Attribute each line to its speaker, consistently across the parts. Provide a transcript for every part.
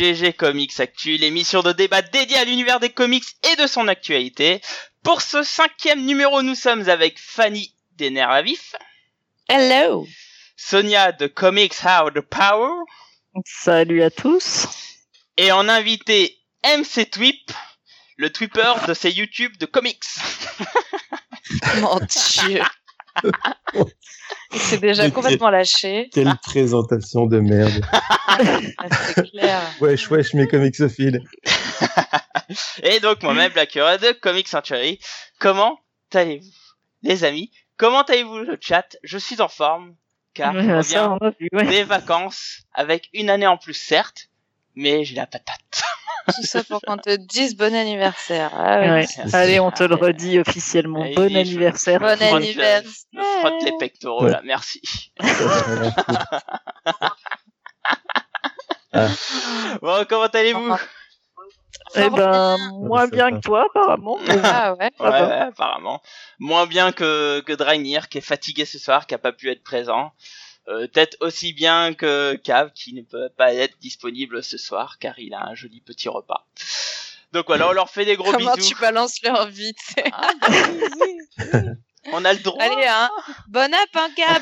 Speaker 1: GG Comics Actu, l'émission de débat dédiée à l'univers des comics et de son actualité. Pour ce cinquième numéro, nous sommes avec Fanny des nerfs à vif,
Speaker 2: Hello.
Speaker 1: Sonia de Comics How the Power
Speaker 3: Salut à tous.
Speaker 1: et en invité MC Twip, le Twipper de ses YouTube de comics.
Speaker 2: Mon dieu. Il s'est déjà
Speaker 4: Mais
Speaker 2: complètement lâché.
Speaker 4: Quelle présentation de merde.
Speaker 2: C'est clair.
Speaker 4: Wesh, wesh, mes comicsophiles.
Speaker 1: Et donc moi-même, la cure de Comics Century. Comment allez-vous, les amis? Comment allez-vous le chat? Je suis en forme, car je
Speaker 3: Ouais, on a vu, ouais.
Speaker 1: des vacances avec une année en plus certes, mais j'ai la patate.
Speaker 2: Tout ça pour qu'on te dise bon anniversaire. Ah oui.
Speaker 3: Ouais.
Speaker 1: Merci.
Speaker 3: Allez, on te le redit officiellement.
Speaker 1: Allez,
Speaker 3: Bon anniversaire.
Speaker 2: Bon
Speaker 1: frotte-
Speaker 2: anniversaire.
Speaker 1: Je frotte les pectoraux là, merci. Bon, comment allez-vous?
Speaker 3: Eh ben, moins
Speaker 4: ça
Speaker 3: bien que toi, apparemment.
Speaker 2: Ah ouais.
Speaker 3: Ah
Speaker 1: Ouais, apparemment. Moins bien que, que Draenir, qui est fatigué ce soir, qui a pas pu être présent. Euh, Peut-être aussi bien que Cav, qui ne peut pas être disponible ce soir, car il a un joli petit repas. Donc voilà, on leur fait des gros
Speaker 2: Comment
Speaker 1: bisous.
Speaker 2: tu balances leur vie.
Speaker 1: Ah, bah. On a le droit.
Speaker 2: Allez, hein. Bon app, hein, bien.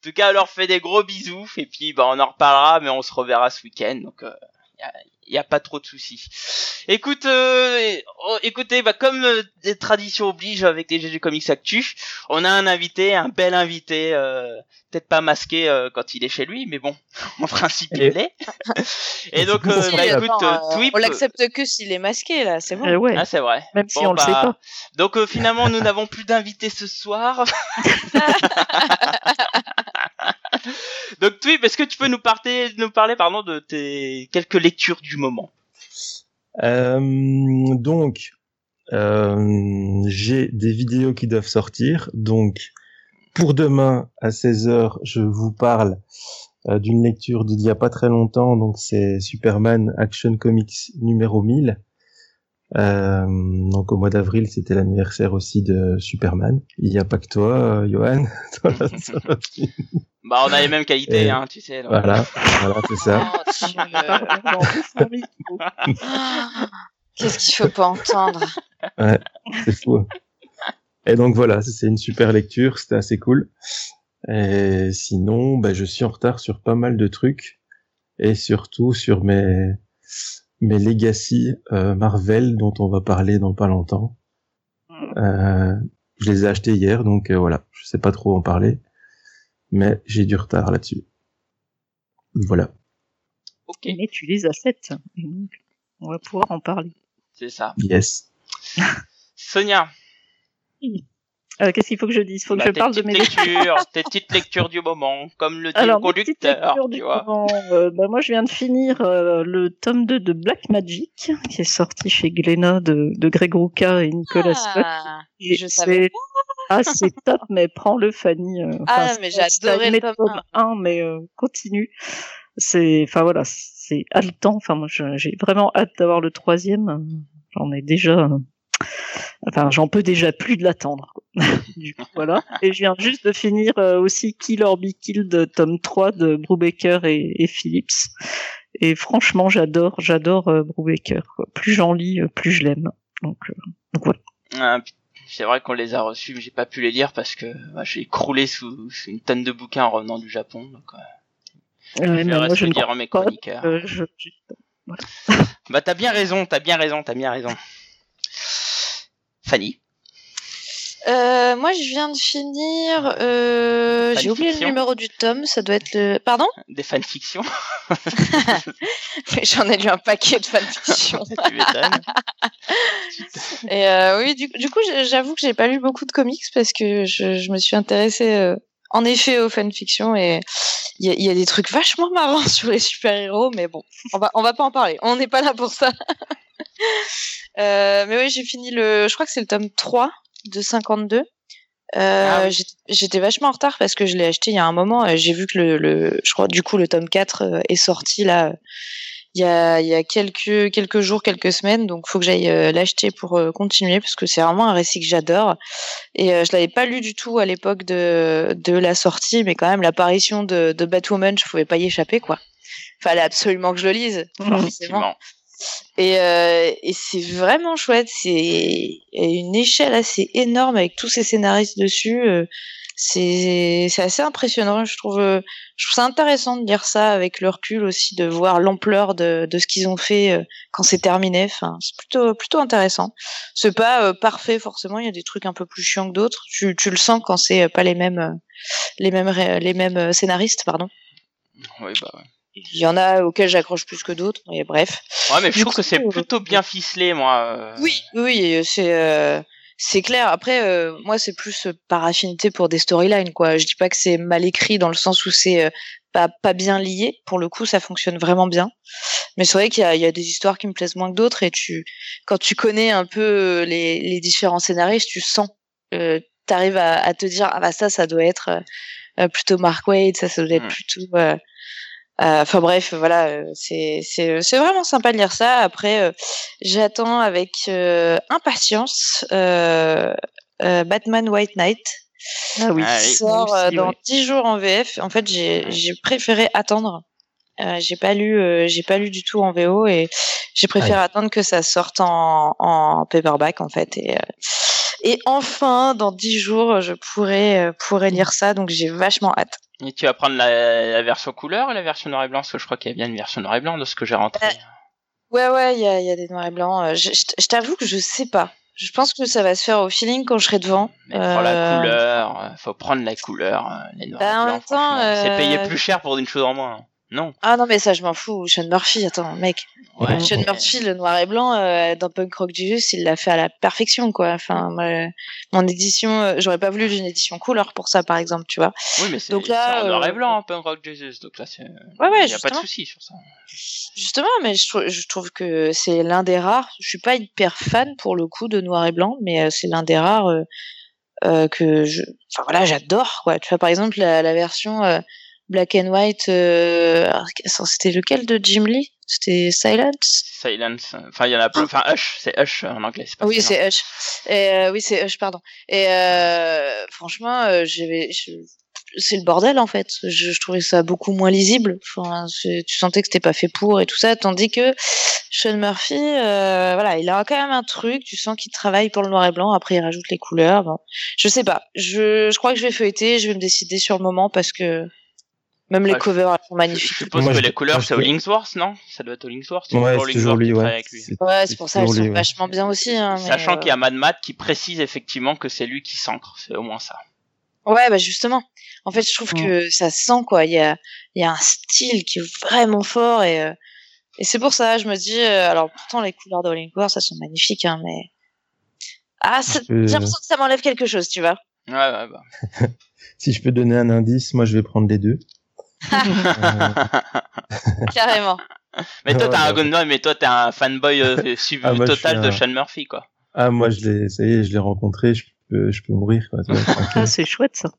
Speaker 1: En tout cas, on leur fait des gros bisous, et puis bah, on en reparlera, mais on se reverra ce week-end, donc euh, y, a, y a pas trop de soucis. Écoute, euh, oh, écoutez, bah, comme euh, des traditions obligent avec les GG Comics Actu, on a un invité, un bel invité, euh, peut-être pas masqué euh, quand il est chez lui, mais bon, en principe il l'est. Et donc, euh, bah, écoute,
Speaker 2: euh,
Speaker 1: Twip,
Speaker 2: on l'accepte que s'il est masqué, là. C'est bon.
Speaker 3: Eh ouais,
Speaker 1: ah c'est vrai.
Speaker 3: même si on le sait
Speaker 1: bah,
Speaker 3: pas.
Speaker 1: Donc euh, finalement, nous n'avons plus d'invités ce soir. Donc Twip, est-ce que tu peux nous parler, nous parler de tes quelques lectures du moment?
Speaker 4: Euh, donc, euh, j'ai des vidéos qui doivent sortir. Donc, pour demain à 16h, je vous parle euh, d'une lecture d'il y a pas très longtemps. Donc, c'est Superman Action Comics numéro 1000. Euh, donc, au mois d'avril, c'était l'anniversaire aussi de Superman. Il n'y a pas que toi, euh, Johan.
Speaker 1: Bah on a les mêmes qualités,
Speaker 4: Et-
Speaker 1: hein, tu sais. donc.
Speaker 4: voilà, voilà, c'est ça.
Speaker 2: Oh, tu- Qu'est-ce qu'il faut pas entendre?
Speaker 4: C'est fou. Et donc voilà, c'est une super lecture, c'était assez cool. Et sinon, bah, je suis en retard sur pas mal de trucs et surtout sur mes mes legacy euh, Marvel dont on va parler dans pas longtemps. Euh, je les ai achetés hier, donc euh, voilà, je sais pas trop en parler, mais j'ai du retard là-dessus. Voilà.
Speaker 1: Ok,
Speaker 3: Mais tu les achètes. Et donc, on va pouvoir en parler.
Speaker 1: c'est ça.
Speaker 4: Yes.
Speaker 1: Sonia,
Speaker 3: Euh, Qu'est-ce qu'il faut que je dise? Faut que
Speaker 1: bah,
Speaker 3: je
Speaker 1: tes
Speaker 3: parle de
Speaker 1: petites
Speaker 3: mes
Speaker 1: lectures, tes petites lectures du moment, comme le dit
Speaker 3: Alors,
Speaker 1: le
Speaker 3: mes petites
Speaker 1: conducteur,
Speaker 3: lectures
Speaker 1: tu
Speaker 3: du
Speaker 1: vois.
Speaker 3: moment, euh, bah, moi, je viens de finir euh, le tome 2 de Black Magic, qui est sorti chez Glénat de, de Greg Rucka et Nicolas Scott.
Speaker 2: Ah,
Speaker 3: Et
Speaker 2: je savais
Speaker 3: c'est- Ah, c'est top, mais prends-le, Fanny. euh,
Speaker 2: Ah, mais
Speaker 3: c'est-
Speaker 2: j'ai adoré
Speaker 3: c'est
Speaker 2: le tome
Speaker 3: tome 1, mais euh, continue. C'est, enfin voilà, c'est haletant. Enfin, moi, j'ai vraiment hâte d'avoir le troisième. J'en ai déjà, euh, enfin, j'en peux déjà plus de l'attendre. quoi. du coup, voilà. Et je viens juste de finir euh, aussi Kill or Be Killed, tome 3 de Brubaker et, et Phillips. Et franchement, j'adore, j'adore euh, Brubaker. quoi. Plus j'en lis, euh, plus je l'aime. Donc, euh, donc voilà.
Speaker 1: Ah, c'est vrai qu'on les a reçus, mais j'ai pas pu les lire parce que bah, j'ai croulé sous, sous une tonne de bouquins en revenant du Japon. Donc, je
Speaker 3: mais moi,
Speaker 1: reste
Speaker 3: je ne
Speaker 1: dire
Speaker 3: crois
Speaker 1: mes chroniqueurs.
Speaker 3: je-
Speaker 1: Bah t'as bien raison, t'as bien raison, t'as bien raison. Fanny,
Speaker 2: Euh, moi, je viens de finir. Euh, j'ai oublié le numéro du tome. Ça doit être le. Pardon
Speaker 1: des fanfictions,
Speaker 2: J'en ai lu un paquet de fanfiction.
Speaker 1: tu m'étonnes.
Speaker 2: Et euh, oui, du, du coup, j'avoue que j'ai pas lu beaucoup de comics parce que je, je me suis intéressée en effet aux fanfictions et il y a, il y a des trucs vachement marrants sur les super-héros, mais bon, on va, on va pas en parler. On n'est pas là pour ça. Euh, mais oui, j'ai fini le. Je crois que c'est le tome 3 de 52. Euh,
Speaker 1: Ah oui.
Speaker 2: j'étais- vachement en retard parce que je l'ai acheté il y a un moment. J'ai vu que le, le, je crois du coup le tome 4 euh, est sorti là il y a, il y a quelques, quelques jours, quelques semaines, donc faut que j'aille euh, l'acheter pour euh, continuer parce que c'est vraiment un récit que j'adore. Et euh, je l'avais pas lu du tout à l'époque de, de la sortie, mais quand même l'apparition de, de Batwoman, je pouvais pas y échapper quoi. Fallait absolument que je le lise, forcément.
Speaker 1: Effectivement.
Speaker 2: Et, euh, et c'est vraiment chouette. C'est une échelle assez énorme avec tous ces scénaristes dessus. C'est assez impressionnant. Je trouve euh, je trouve ça intéressant de lire ça avec le recul aussi, de voir l'ampleur de, de ce qu'ils ont fait euh, quand c'est terminé. Enfin, c'est plutôt plutôt intéressant. C'est pas euh, parfait forcément. Il y a des trucs un peu plus chiants que d'autres. Tu, tu le sens quand c'est pas les mêmes les mêmes les mêmes scénaristes, pardon.
Speaker 1: Oui, bah ouais.
Speaker 2: Il y en a auxquels j'accroche plus que d'autres. Et bref.
Speaker 1: Ouais, mais je trouve que c'est plutôt bien ficelé, moi.
Speaker 2: Oui, oui, c'est euh, c'est clair. Après, euh, moi, c'est plus euh, par affinité pour des storylines, quoi. Je dis pas que c'est mal écrit dans le sens où c'est euh, pas pas bien lié. Pour le coup, ça fonctionne vraiment bien. Mais c'est vrai qu'il y a, il y a des histoires qui me plaisent moins que d'autres. Et tu, quand tu connais un peu les, les différents scénaristes, tu sens, euh, t'arrives à, à te dire ah bah ça, ça doit être plutôt Mark Waid, ça, ça doit être
Speaker 1: Mm.
Speaker 2: plutôt Enfin bref, voilà, euh, c'est c'est c'est vraiment sympa de lire ça. Après, euh, j'attends avec euh, impatience euh, euh, Batman White Knight
Speaker 3: Ah oui.
Speaker 1: Ah
Speaker 2: qui sort euh,
Speaker 3: aussi,
Speaker 2: dans
Speaker 3: ouais.
Speaker 2: 10 jours en VF. En fait, j'ai j'ai préféré attendre. Euh, j'ai pas lu, euh, j'ai pas lu du tout en VO et j'ai préféré attendre que ça sorte en, en paperback en fait. Et, euh, et enfin, dans 10 jours, je pourrais euh, pourrais lire ça, donc j'ai vachement hâte.
Speaker 1: Et tu vas prendre la, la version couleur ou la version noir et blanc? Parce que je crois qu'il y a bien une version noir et blanc de ce que j'ai rentré.
Speaker 2: Euh, Ouais, ouais, il y a, il y a des noirs et blancs. Euh, Je, je t- je t'avoue que je sais pas. Je pense que ça va se faire au feeling quand je serai devant.
Speaker 1: Mais prends la
Speaker 2: Euh,
Speaker 1: couleur, faut prendre la couleur, les noirs
Speaker 2: Bah,
Speaker 1: et
Speaker 2: en
Speaker 1: blancs. C'est payé
Speaker 2: euh,
Speaker 1: plus cher pour une chose en moins. Non.
Speaker 2: Ah non, mais ça, je m'en fous. Sean Murphy, attends, mec.
Speaker 1: Ouais.
Speaker 2: Sean Murphy, le noir et blanc, euh, dans Punk Rock Jesus, il l'a fait à la perfection, quoi. Enfin, moi, mon édition, euh, j'aurais pas voulu d'une édition couleur pour ça, par exemple, tu vois.
Speaker 1: Oui, mais c'est en noir et
Speaker 2: euh,
Speaker 1: blanc, un Punk Rock Jesus. Donc là, c'est.
Speaker 2: Ouais, ouais,
Speaker 1: Il y a pas de souci sur ça.
Speaker 2: Justement, mais je, trou- je trouve que c'est l'un des rares. Je suis pas hyper fan pour le coup de noir et blanc, mais euh, c'est l'un des rares euh, euh, que je. Enfin voilà, j'adore quoi. Tu vois par exemple la, la version euh, black and white. Euh... alors, C'était lequel de Jim Lee? C'était Silence?
Speaker 1: Silence. Enfin, il y en a plein. Enfin, Hush, c'est Hush en anglais. pas
Speaker 2: Oui, c'est Hush. Et, euh, oui, c'est Hush, pardon. Et euh, franchement, euh, c'est le bordel en fait. Je, je trouvais ça beaucoup moins lisible. Enfin, tu sentais que c'était pas fait pour et tout ça, tandis que Sean Murphy, euh, voilà, il a quand même un truc. Tu sens qu'il travaille pour le noir et blanc. Après, il rajoute les couleurs. Bon, je sais pas. Je, je crois que je vais feuilleter. Je vais me décider sur le moment parce que même les
Speaker 1: je-
Speaker 2: covers elles sont
Speaker 1: Je
Speaker 2: magnifiques.
Speaker 1: suppose
Speaker 4: Moi,
Speaker 1: que
Speaker 4: je-
Speaker 1: les couleurs,
Speaker 4: je
Speaker 1: c'est Linksworth, non? Ça doit être au Linksworth.
Speaker 4: Ouais, c'est toujours
Speaker 1: Linksworth
Speaker 4: lui, ouais.
Speaker 1: avec lui.
Speaker 4: C'est-
Speaker 2: Ouais, c'est pour ça elles sont
Speaker 4: ouais.
Speaker 2: vachement bien aussi. Hein, mais,
Speaker 1: Sachant
Speaker 2: euh,
Speaker 1: qu'il y a Mad Matt qui précise effectivement que c'est lui qui s'ancre, c'est au moins ça.
Speaker 2: Ouais, bah justement. En fait, je trouve que ça se sent quoi. Il y a, il y a un style qui est vraiment fort et euh, et c'est pour ça, je me dis. euh, alors pourtant les couleurs de War, ça sont magnifiques, hein, mais ah, ça- j'ai l'impression que ça m'enlève quelque chose, tu vois.
Speaker 1: Ouais, ouais, bah.
Speaker 4: Si je peux donner un indice, moi je vais prendre les deux.
Speaker 2: Carrément.
Speaker 1: mais toi,
Speaker 4: Ouais,
Speaker 1: t'es un, non, mais toi, t'es un fanboy euh, suivi
Speaker 4: Ah, moi,
Speaker 1: total de Sean Murphy, quoi.
Speaker 4: ah, moi je l'ai, ça y est, je l'ai rencontré, je peux, je peux mourir, quoi.
Speaker 3: Ah, c'est chouette ça.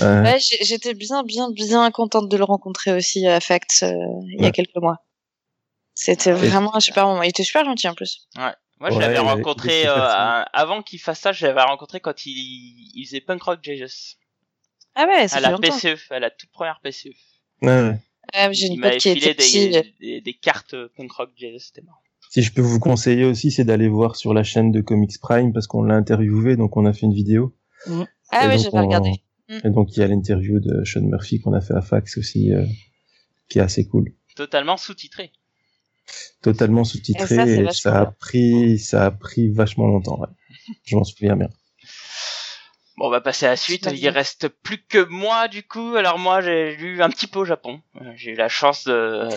Speaker 4: Euh,
Speaker 2: Ouais, j'étais bien, bien, bien contente de le rencontrer aussi à Facts euh, il y a
Speaker 4: Ouais.
Speaker 2: quelques mois. C'était vraiment un super moment. Il était super gentil en plus.
Speaker 1: Moi, je
Speaker 4: Ouais,
Speaker 1: l'avais rencontré euh, avant qu'il fasse ça. Je l'avais rencontré quand il, il faisait Punk Rock Jesus
Speaker 2: Ah ouais, ça
Speaker 1: à
Speaker 2: fait
Speaker 1: la
Speaker 2: longtemps.
Speaker 1: PCE, à la toute première PCE.
Speaker 4: ouais, ouais.
Speaker 2: J'ai
Speaker 1: il
Speaker 2: une pote qui
Speaker 1: filé
Speaker 2: était petit.
Speaker 1: des, des, des cartes euh, Punk Rock Jesus, c'était marrant.
Speaker 4: Si je peux vous conseiller aussi, c'est d'aller voir sur la chaîne de Comics Prime parce qu'on l'a interviewé, donc on a fait une vidéo.
Speaker 2: Ah
Speaker 4: Et
Speaker 2: ouais,
Speaker 4: donc,
Speaker 2: j'ai pas regardé.
Speaker 4: Et donc il y a l'interview de Sean Murphy qu'on a fait à Fax aussi, euh, qui est assez cool.
Speaker 1: Totalement sous-titré.
Speaker 4: Totalement
Speaker 2: Et ça,
Speaker 4: sous-titré et, ça a pris, ça a pris vachement longtemps. Ouais. Je m'en souviens bien.
Speaker 1: Bon, on va passer à la suite. Il reste plus que moi, du coup. Alors moi, j'ai lu un petit peu au Japon. Euh, J'ai eu la chance de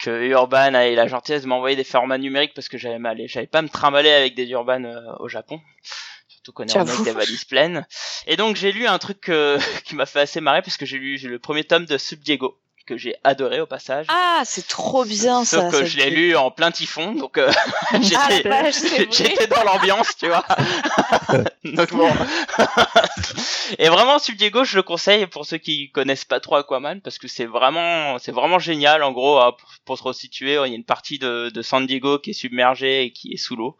Speaker 1: que Urban ait la gentillesse de m'envoyer des formats numériques parce que j'avais mal, j'avais pas me trimballer avec des Urban euh, au Japon. Surtout qu'on est mec des valises pleines. Et donc j'ai lu un truc euh, qui m'a fait assez marrer parce que j'ai lu le premier tome de Sub Diego que j'ai adoré au passage.
Speaker 2: Ah, c'est trop bien
Speaker 1: Sauf
Speaker 2: ça.
Speaker 1: que
Speaker 2: cette
Speaker 1: je l'ai lu en plein typhon, donc euh,
Speaker 2: Ah,
Speaker 1: j'étais dans l'ambiance, tu vois. donc bon. Et vraiment, Subdiego, je le conseille pour ceux qui connaissent pas trop Aquaman, parce que c'est vraiment, c'est vraiment génial. En gros, hein, pour, pour se resituer, il y a une partie de, de San Diego qui est submergée et qui est sous l'eau,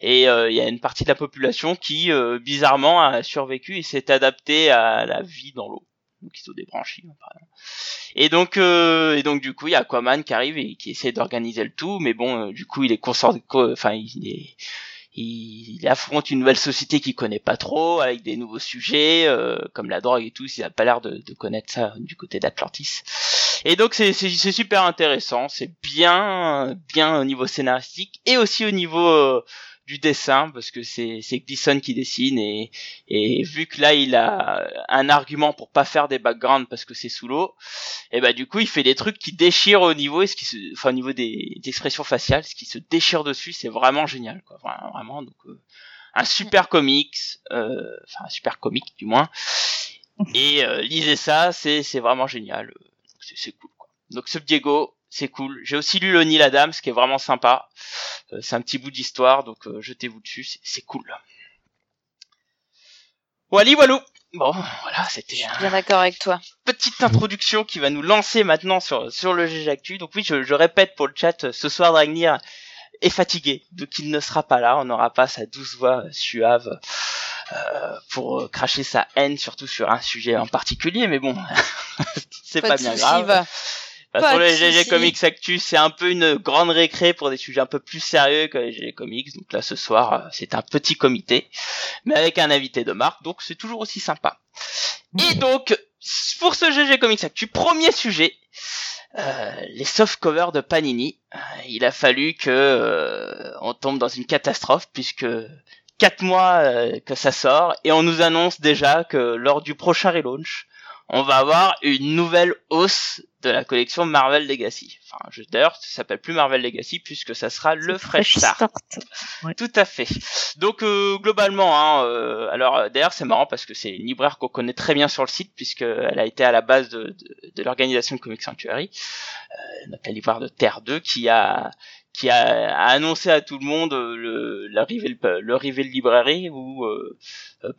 Speaker 1: et euh, il y a une partie de la population qui, euh, bizarrement, a survécu et s'est adaptée à la vie dans l'eau. Donc ils exemple. Et donc, euh, et donc du coup, il y a Aquaman qui arrive et qui essaie d'organiser le tout, mais bon, euh, du coup, il est consort, co- enfin, il est il, affronte une nouvelle société qu'il connaît pas trop, avec des nouveaux sujets, euh, comme la drogue et tout, il a pas l'air de, de connaître ça du côté d'Atlantis. Et donc c'est super intéressant, c'est bien bien au niveau scénaristique et aussi au niveau euh, du dessin parce que c'est c'est Gleason qui dessine et et vu que là il a un argument pour pas faire des backgrounds parce que c'est sous l'eau, et bah du coup il fait des trucs qui déchirent au niveau et ce qui se, enfin au niveau des, des expressions faciales, ce qui se déchire dessus, c'est vraiment génial quoi, Vra- vraiment donc euh, un super comics, euh, enfin un super comic du moins. Et euh, lisez ça, c'est c'est vraiment génial, euh, c'est cool quoi. Donc Sub Diego, c'est cool. J'ai aussi lu le Neil Adams, qui est vraiment sympa. Euh, c'est un petit bout d'histoire, donc euh, jetez-vous dessus, c'est- cool. Wally walou. Bon, voilà, c'était un,
Speaker 2: Bien d'accord avec toi.
Speaker 1: petite introduction qui va nous lancer maintenant sur, sur le GG Actu. Donc oui, je, je répète pour le chat, euh, ce soir Dragnir est fatigué, donc il ne sera pas là, on n'aura pas sa douce voix suave euh, pour cracher sa haine, surtout sur un sujet en particulier, mais bon, c'est pas,
Speaker 2: de
Speaker 1: bien grave.
Speaker 2: Va.
Speaker 1: Bah,
Speaker 2: Pas
Speaker 1: sur
Speaker 2: de
Speaker 1: les GG. Comics Actu, c'est un peu une grande récré pour des sujets un peu plus sérieux que les GG Comics. Donc là, ce soir, euh, c'est un petit comité, mais avec un invité de marque, donc c'est toujours aussi sympa. Et donc, pour ce GG Comics Actu, premier sujet, euh, les soft covers de Panini. Euh, il a fallu que euh, on tombe dans une catastrophe puisque quatre mois euh, que ça sort et on nous annonce déjà que lors du prochain relaunch, on va avoir une nouvelle hausse de la collection Marvel Legacy. Enfin, je, d'ailleurs, ça s'appelle plus Marvel Legacy puisque ça sera le Fresh Start. Tout à fait. Donc euh, globalement, hein, euh, alors euh, d'ailleurs c'est marrant parce que c'est une libraire qu'on connaît très bien sur le site puisque elle a été à la base de, de, de l'organisation Comic Sanctuary, euh, la libraire de Terre 2 qui a qui a, a annoncé à tout le monde euh, le l'arrivée le, librairie où euh,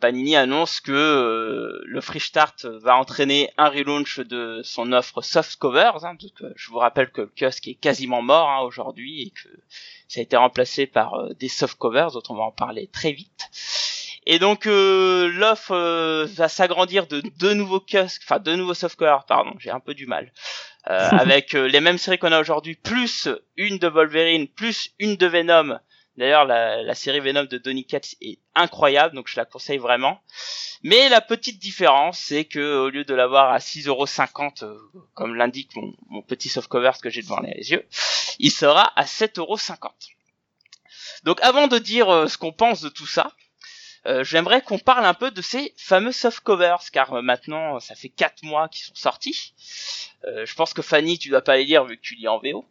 Speaker 1: Panini annonce que euh, le Free Start va entraîner un relaunch de son offre soft covers. Hein, donc, je vous rappelle que le kiosque est quasiment mort hein, aujourd'hui et que ça a été remplacé par euh, des soft covers dont on va en parler très vite. Et donc euh, l'offre euh, va s'agrandir de deux nouveaux kiosques, enfin deux nouveaux soft covers, pardon, j'ai un peu du mal. Euh, avec euh, les mêmes séries qu'on a aujourd'hui, plus une de Wolverine, plus une de Venom. D'ailleurs, la, la série Venom de Donny Cates est incroyable, donc je la conseille vraiment. Mais la petite différence, c'est que au lieu de l'avoir à 6,50€, euh, comme l'indique mon, mon petit softcover que j'ai devant les yeux, il sera à 7,50€. Donc avant de dire euh, ce qu'on pense de tout ça, euh, j'aimerais qu'on parle un peu de ces fameux softcovers, car euh, maintenant ça fait 4 mois qu'ils sont sortis. Euh, je pense que Fanny, tu dois pas les lire vu que tu lis en VO.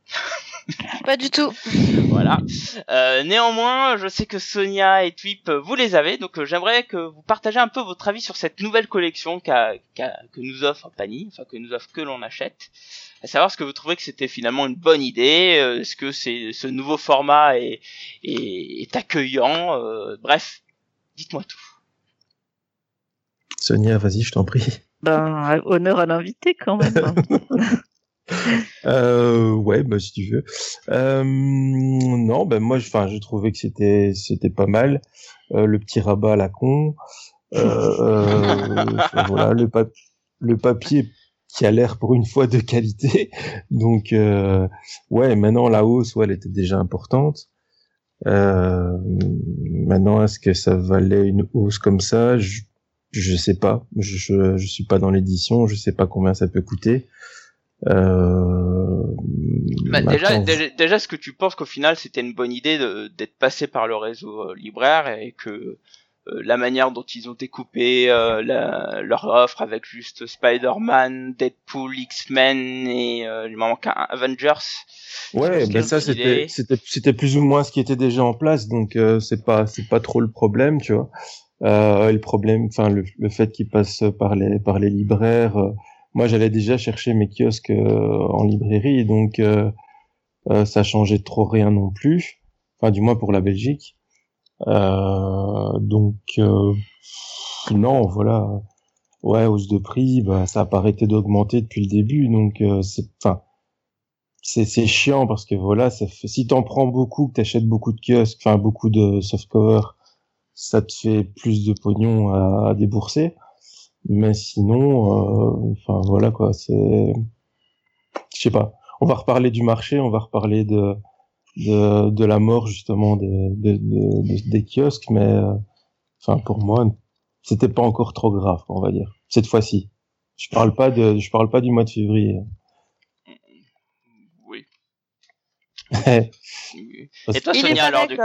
Speaker 2: Pas du tout.
Speaker 1: Voilà. Euh, néanmoins, je sais que Sonia et Twip, vous les avez, donc j'aimerais que vous partagez un peu votre avis sur cette nouvelle collection qu'a, qu'a- que nous offre Panini, enfin que nous offre que l'on achète. À savoir ce que vous trouvez que c'était finalement une bonne idée, est-ce que c'est ce nouveau format est, est, est accueillant, euh, bref, dites-moi tout.
Speaker 4: Sonia, vas-y, je t'en prie.
Speaker 3: Ben, honneur à l'invité quand même.
Speaker 4: Euh, ouais, bah si tu veux. Euh, non, ben moi, enfin, je trouvais que c'était c'était pas mal. Euh, le petit rabat à la con. Euh, euh, voilà, le, pap- le papier qui a l'air pour une fois de qualité. Donc, euh, ouais, maintenant la hausse, ouais, elle était déjà importante. Euh, maintenant, est-ce que ça valait une hausse comme ça? Je, je sais pas. Je, je, je suis pas dans l'édition. Je sais pas combien ça peut coûter. Euh,
Speaker 1: Bah, déjà, déjà, déjà, est-ce que tu penses qu'au final c'était une bonne idée d'être passé par le réseau euh, libraire et que la manière dont ils ont découpé euh, la- leur offre avec juste Spider-Man, Deadpool, X-Men et euh, il m'en manque un Avengers.
Speaker 4: Ouais, ben ça c'était c'était plus ou moins ce qui était déjà en place, donc euh, c'est pas c'est pas trop le problème, tu vois. Euh, le problème, enfin le, le fait qu'ils passent par les par les libraires, euh, moi j'allais déjà chercher mes kiosques en librairie, donc ça changeait trop rien non plus. Enfin, du moins pour la Belgique. Donc non, voilà. Ouais, hausse de prix, bah ça a pas arrêté d'augmenter depuis le début, donc c'est, enfin c'est c'est chiant parce que voilà, ça fait, si t'en prends beaucoup, que t'achètes beaucoup de kiosques, enfin beaucoup de softcover, ça te fait plus de pognon à, débourser. Mais sinon, euh, enfin voilà quoi, c'est, je sais pas. On va reparler du marché, on va reparler de de, de la mort justement des des, des kiosques, mais euh, enfin pour moi, c'était pas encore trop grave, on va dire cette fois-ci. Je parle pas de, je parle pas du mois de février.
Speaker 1: Et toi, Sonia, alors, du coup?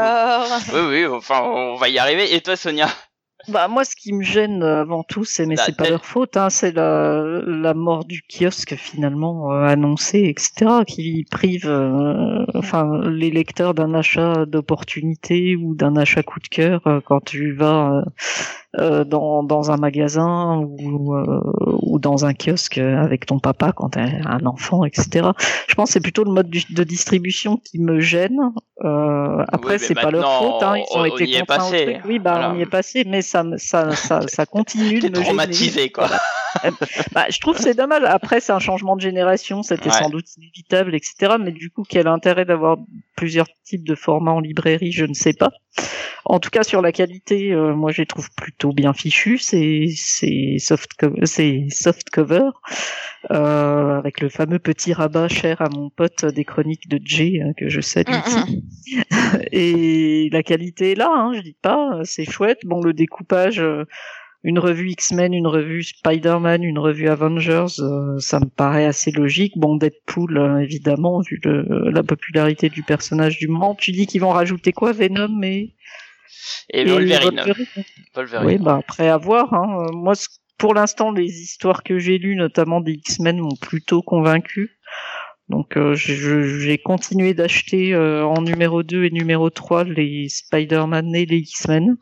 Speaker 1: Oui, oui, enfin, on va y arriver. Et toi, Sonia?
Speaker 3: Bah moi, ce qui me gêne euh, avant tout, c'est mais c'est pas leur faute, hein, c'est la, la mort du kiosque finalement euh, annoncé, etc., qui prive, euh, enfin, les lecteurs d'un achat d'opportunité ou d'un achat coup de cœur quand tu vas euh, dans, dans un magasin ou, euh, ou dans un kiosque avec ton papa quand t'es un enfant, etc. Je pense que c'est plutôt le mode de distribution qui me gêne. Euh, après, c'est pas leur faute, hein, ils ont été contraints au truc. Oui, bah on y est passé, mais ça, ça, ça, ça continue de me
Speaker 1: traumatisé, quoi.
Speaker 3: bah, je trouve c'est dommage. Après, c'est un changement de génération, c'était sans doute inévitable, etc. Mais du coup, quel intérêt d'avoir plusieurs types de formats en librairie, je ne sais pas. En tout cas, sur la qualité, euh, moi, je les trouve plutôt bien fichus. C'est soft soft cover euh, avec le fameux petit rabat cher à mon pote des chroniques de Jay hein, que je salue mm, mm. Et la qualité est là, hein, je dis pas, c'est chouette. Bon, le découpage. Euh, une revue X-Men, une revue Spider-Man, une revue Avengers, euh, ça me paraît assez logique. Bon, Deadpool, euh, évidemment, vu le, la popularité du personnage du moment. Tu dis qu'ils vont rajouter quoi Venom et...
Speaker 1: Et, Wolverine.
Speaker 3: Oui, bah après avoir. Hein. Moi, pour l'instant, les histoires que j'ai lues, notamment des X-Men, m'ont plutôt convaincu. Donc euh, j'ai continué d'acheter en numéro 2 et numéro 3 les Spider-Man et les X-Men.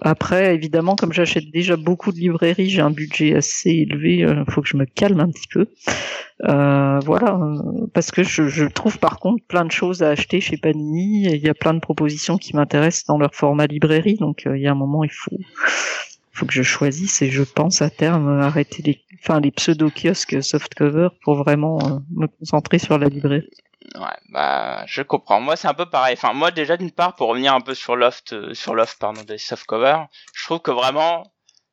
Speaker 3: Après, évidemment, comme j'achète déjà beaucoup de librairies, j'ai un budget assez élevé, il euh, faut que je me calme un petit peu. Euh, voilà, euh, parce que je, je, trouve par contre plein de choses à acheter chez Panini. Il y a plein de propositions qui m'intéressent dans leur format librairie, donc il y a un moment, il faut, faut que je choisisse et je pense à terme arrêter les, enfin les pseudo kiosques softcover pour vraiment me concentrer sur la librairie.
Speaker 1: Ouais, bah je comprends. Moi c'est un peu pareil. Enfin moi déjà d'une part pour revenir un peu sur Loft, euh, sur Loft pardon des softcovers, je trouve que vraiment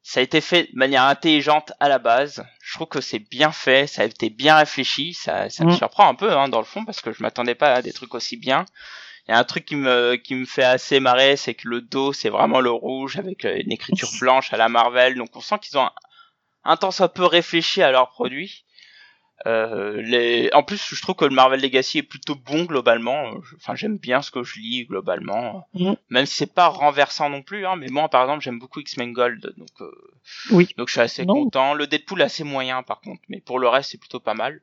Speaker 1: ça a été fait de manière intelligente à la base. Je trouve que c'est bien fait, ça a été bien réfléchi. Ça, ça me mm. surprend un peu hein, dans le fond parce que je m'attendais pas à des trucs aussi bien. Il y a un truc qui me qui me fait assez marrer, c'est que le dos c'est vraiment le rouge avec euh, une écriture blanche à la Marvel. Donc on sent qu'ils ont un, un temps soit peu réfléchi à leurs produits. Euh, les... En plus, je trouve que le Marvel Legacy est plutôt bon globalement. Enfin, j'aime bien ce que je lis globalement, mhm. même si c'est pas renversant non plus. Hein, mais moi, par exemple, j'aime beaucoup X-Men Gold, donc euh... oui. Donc je suis assez content. Le Deadpool assez moyen par contre, mais pour le reste, c'est plutôt pas mal.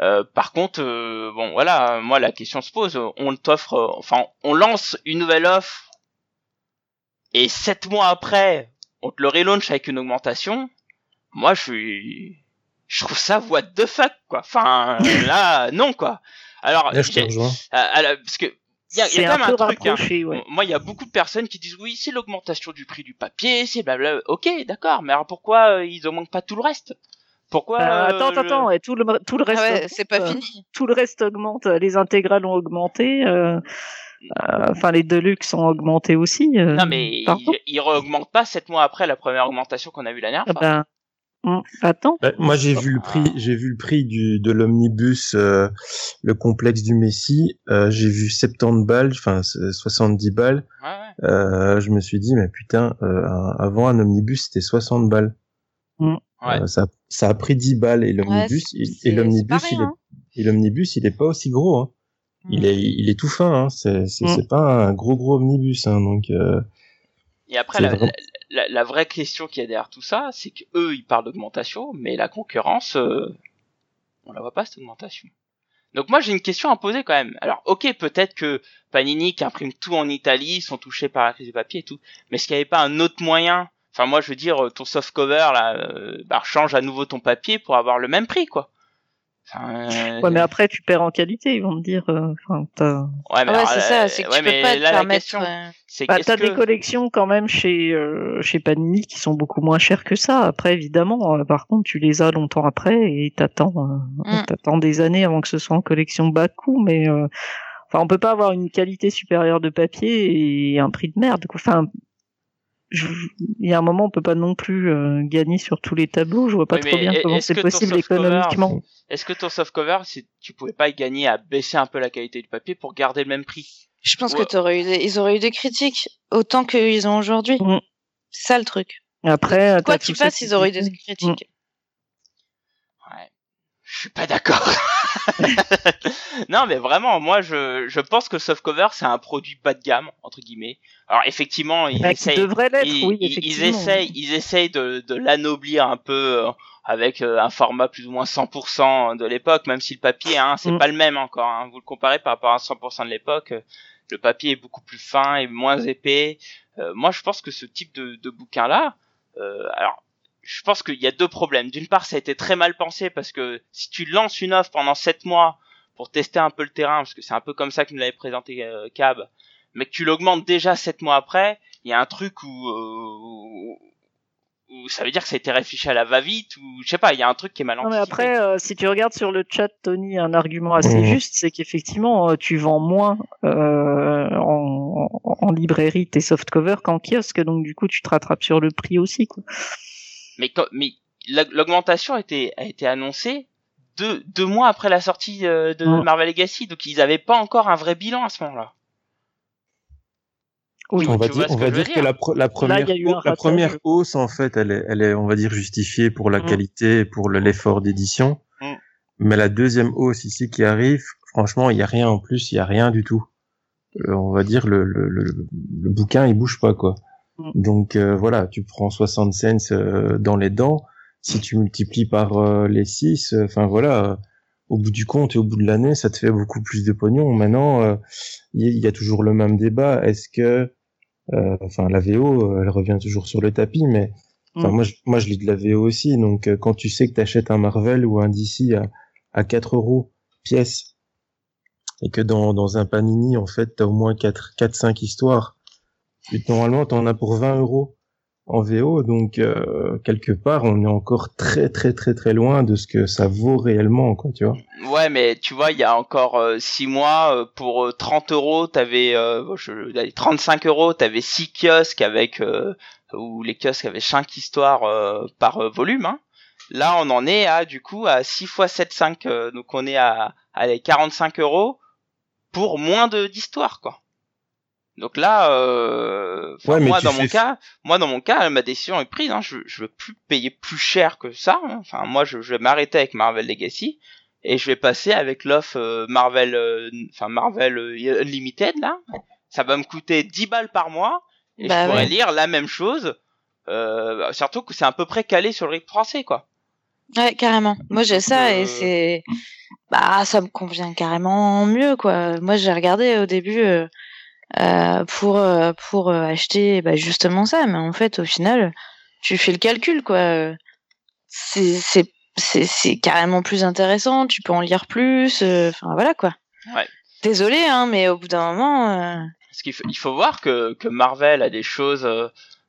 Speaker 1: Euh, par contre, euh, bon, voilà, moi la question se pose. On t'offre, enfin, on lance une nouvelle offre et sept mois après, on te le relaunch avec une augmentation. Moi, je suis je trouve ça what the fuck quoi. Enfin là non quoi. Alors,
Speaker 4: là, je te
Speaker 1: rejoins. Euh, parce que il y a, y a quand même un, truc. Hein. Moi, il y a beaucoup de personnes qui disent oui, c'est l'augmentation du prix du papier, c'est blabla. Ok, d'accord, mais alors pourquoi euh, ils augmentent pas tout le reste? Pourquoi
Speaker 3: bah, Attends, euh, attends, et tout le tout le reste.
Speaker 2: Ah c'est pas fini.
Speaker 3: Tout le reste augmente. Les intégrales ont augmenté. Enfin, les Deluxe ont augmenté aussi.
Speaker 1: non, mais ils, ils augmentent pas sept mois après la première augmentation qu'on a vue l'année dernière.
Speaker 3: Hum, attends.
Speaker 4: Bah, moi, j'ai vu le prix, j'ai vu le prix du de l'omnibus, euh, le complexe du Messi. Euh, j'ai vu 70 balles, enfin 70 balles. Ouais, ouais. Euh, je me suis dit, mais putain, euh, avant un omnibus c'était 60 balles. Hum. Ouais. ça, ça a pris 10 balles et l'omnibus, et l'omnibus, il est, hein. et l'omnibus, il est pas aussi gros. Hein. Il hum. est, il est tout fin. Hein. C'est, c'est, pas un gros gros omnibus. Hein, donc.
Speaker 1: et après, la, la, la, vraie question qui est derrière tout ça, c'est que eux ils parlent d'augmentation, mais la concurrence, euh, on la voit pas cette augmentation. Donc moi j'ai une question à poser quand même. Alors ok peut-être que Panini qui imprime tout en Italie sont touchés par la crise du papier et tout, mais est-ce qu'il n'y avait pas un autre moyen? Enfin, moi, je veux dire, ton soft cover là, euh, bah, change à nouveau ton papier pour avoir le même prix, quoi.
Speaker 3: Enfin, euh, ouais, mais après, tu perds en qualité, ils vont te dire. Euh, enfin,
Speaker 2: ouais, mais ouais, c'est ça, c'est que tu peux pas te permettre.
Speaker 3: Bah, t'as des collections quand même chez chez Panini qui sont beaucoup moins chères que ça. Après, évidemment, par contre, tu les as longtemps après et t'attends, mm. t'attends des années avant que ce soit en collection bas coût, mais enfin, on peut pas avoir une qualité supérieure de papier et un prix de merde. Enfin, il y a un moment, on peut pas non plus euh, gagner sur tous les tableaux. Je vois pas trop bien comment c'est possible économiquement.
Speaker 1: Est-ce que ton softcover, si tu pouvais pas y gagner à baisser un peu la qualité du papier pour garder le même prix?
Speaker 2: Je pense que t'aurais eu des... ils auraient eu des critiques autant qu'ils ont aujourd'hui. Mm. C'est ça le truc.
Speaker 3: Après,
Speaker 2: quoi tu fasses, ils auraient eu des critiques.
Speaker 1: Ouais, je suis pas d'accord. non, mais vraiment, moi, je, je pense que Softcover, c'est un produit bas de gamme, entre guillemets. Alors, effectivement, ils
Speaker 3: bah,
Speaker 1: essayent,
Speaker 3: ils,
Speaker 1: oui, ils, essayent, ils essayent de, de l'anoblir un peu euh, avec euh, un format plus ou moins 100% de l'époque, même si le papier, hein, c'est mm. pas le même encore. Hein. Vous le comparez par rapport à 100% de l'époque, euh, le papier est beaucoup plus fin et moins épais. moi, je pense que ce type de, de bouquin-là, alors je pense qu'il y a deux problèmes. D'une part, ça a été très mal pensé parce que si tu lances une offre pendant sept mois pour tester un peu le terrain, parce que c'est un peu comme ça que nous l'avait présenté euh, Cab, mais que tu l'augmentes déjà sept mois après, il y a un truc où, euh, où, ça veut dire que ça a été réfléchi à la va-vite ou je sais pas, il y a un truc qui est mal anticipé.
Speaker 3: mais après, euh, si tu regardes sur le chat, Tony, un argument assez mmh. juste, c'est qu'effectivement, tu vends moins en, en, librairie tes softcovers qu'en kiosque, donc du coup, tu te rattrapes sur le prix aussi, quoi
Speaker 1: mais, mais l'augmentation a été, a été annoncée deux, deux mois après la sortie euh, de Marvel Legacy, donc ils n'avaient pas encore un vrai bilan à ce moment-là.
Speaker 4: Oui, on va dire, on va dire que la, la première, la première hausse en fait, elle est, elle est, on va dire justifiée pour la mm. qualité, pour l'effort d'édition. Mm. Mais la deuxième hausse ici qui arrive, franchement, il y a rien en plus, il y a rien du tout. Euh, on va dire le, le, le, le, bouquin, il bouge pas quoi. Mm. Donc euh, voilà, tu prends 60 cents euh, dans les dents, si tu multiplies par euh, les 6, enfin voilà, au bout du compte et au bout de l'année, ça te fait beaucoup plus de pognon. Maintenant, il y, a toujours le même débat. Est-ce que, enfin, la VO, elle revient toujours sur le tapis, mais enfin, mm. moi, je, moi, je lis de la VO aussi. Donc, quand tu sais que tu achètes un Marvel ou un DC à, à 4 euros pièce, et que dans, dans un Panini, en fait, t'as au moins 4, 4, 5 histoires et normalement, t'en as pour 20 euros en VO, donc euh, quelque part, on est encore très très très très loin de ce que ça vaut réellement, quoi, tu vois.
Speaker 1: Ouais, mais tu vois, il y a encore 6 euh, mois, euh, pour 30 euros, t'avais, je, 35 euros, t'avais 6 kiosques avec, où les kiosques avaient 5 histoires par volume. Hein. Là, on en est à, du coup, à 6 x 7, 5, donc on est à, à les 45 euros pour moins de d'histoires, quoi. Donc là, euh, moi dans mon cas, moi dans mon cas, ma décision est prise. Hein, je, je veux plus payer plus cher que ça. Hein. Enfin, moi, je, je vais m'arrêter avec Marvel Legacy et je vais passer avec l'offre euh, Marvel, euh, enfin Marvel euh, Unlimited là. Ça va me coûter 10 balles par mois et bah je pourrais lire la même chose. surtout que c'est à peu près calé sur le rythme français, quoi.
Speaker 2: Ouais, carrément. Moi, j'ai ça et c'est, bah, ça me convient carrément mieux, quoi. Moi, j'ai regardé au début euh, pour euh, pour euh, acheter bah, justement ça. Mais en fait au final tu fais le calcul quoi. C'est c'est c'est c'est carrément plus intéressant. Tu peux en lire plus. Enfin voilà quoi.
Speaker 1: Ouais.
Speaker 2: désolé hein mais au bout d'un moment
Speaker 1: parce qu'il faut il faut voir que que Marvel a des choses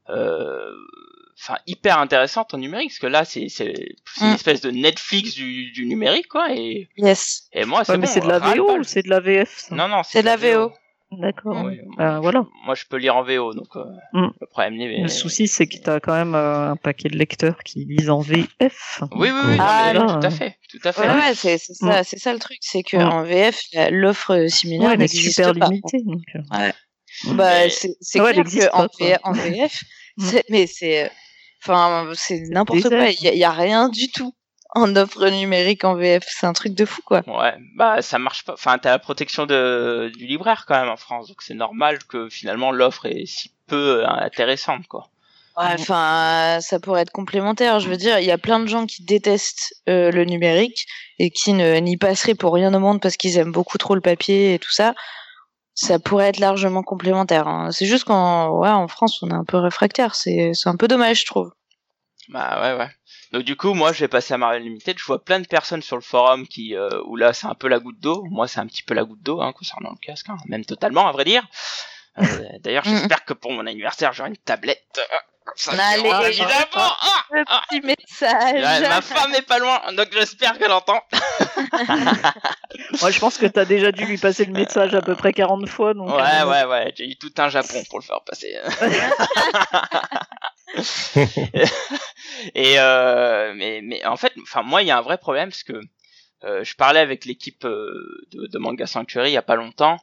Speaker 1: enfin hyper intéressantes en numérique. Parce que là c'est c'est une mm. espèce de Netflix du, du numérique quoi. Et
Speaker 2: yes.
Speaker 1: et moi c'est
Speaker 3: mais c'est de la VO ou c'est de la VF
Speaker 1: non non
Speaker 2: c'est de la VO.
Speaker 3: D'accord. Ben, voilà.
Speaker 1: Moi, je peux lire en VO, donc euh, mm. le problème n'est.
Speaker 3: Le souci, c'est que tu as quand même euh, un paquet de lecteurs qui lisent en VF.
Speaker 1: Oui, oui, oui, ah, tout à fait, tout à fait.
Speaker 2: Ouais, c'est ça, mm. c'est ça le truc, c'est que en VF, l'offre similaire ouais, n'existe super limitée. Donc... Euh. Ouais. Bah, c'est clair qu'en en VF, mm. mais c'est, enfin, c'est n'importe quoi. Il y, y, a rien du tout en offre numérique en VF. C'est un truc de fou, quoi.
Speaker 1: Ouais, bah ça marche pas. Enfin, t'as la protection de, du libraire quand même en France, donc c'est normal que finalement l'offre est si peu euh, intéressante, quoi.
Speaker 2: Ouais, enfin, ça pourrait être complémentaire. Je veux dire, il y a plein de gens qui détestent euh, le numérique et qui ne n'y passeraient pour rien au monde parce qu'ils aiment beaucoup trop le papier et tout ça. ça pourrait être largement complémentaire. Hein. C'est juste qu'en ouais, en France, on est un peu réfractaire. C'est un peu dommage, je trouve.
Speaker 1: Bah ouais, ouais. Donc du coup, moi, je vais passer à Marvel Limited. Je vois plein de personnes sur le forum qui, euh, où là, c'est un peu la goutte d'eau. Moi, c'est un petit peu la goutte d'eau hein, concernant le casque, hein. même totalement, à vrai dire. Euh, D'ailleurs, j'espère que pour mon anniversaire, j'aurai une tablette. Ça,
Speaker 2: Allez,
Speaker 1: évidemment. Ah,
Speaker 2: Le
Speaker 1: ah.
Speaker 2: petit message.
Speaker 1: Ouais, ma femme est pas loin, donc j'espère qu'elle entend.
Speaker 3: Moi, je pense que t'as déjà dû lui passer le message à peu près 40 fois. Donc,
Speaker 1: Ouais,
Speaker 3: euh,
Speaker 1: ouais, ouais. J'ai eu tout un Japon pour le faire passer. Et euh, mais mais en fait, enfin moi, il y a un vrai problème parce que euh, je parlais avec l'équipe euh, de, de Manga Sanctuary il y a pas longtemps,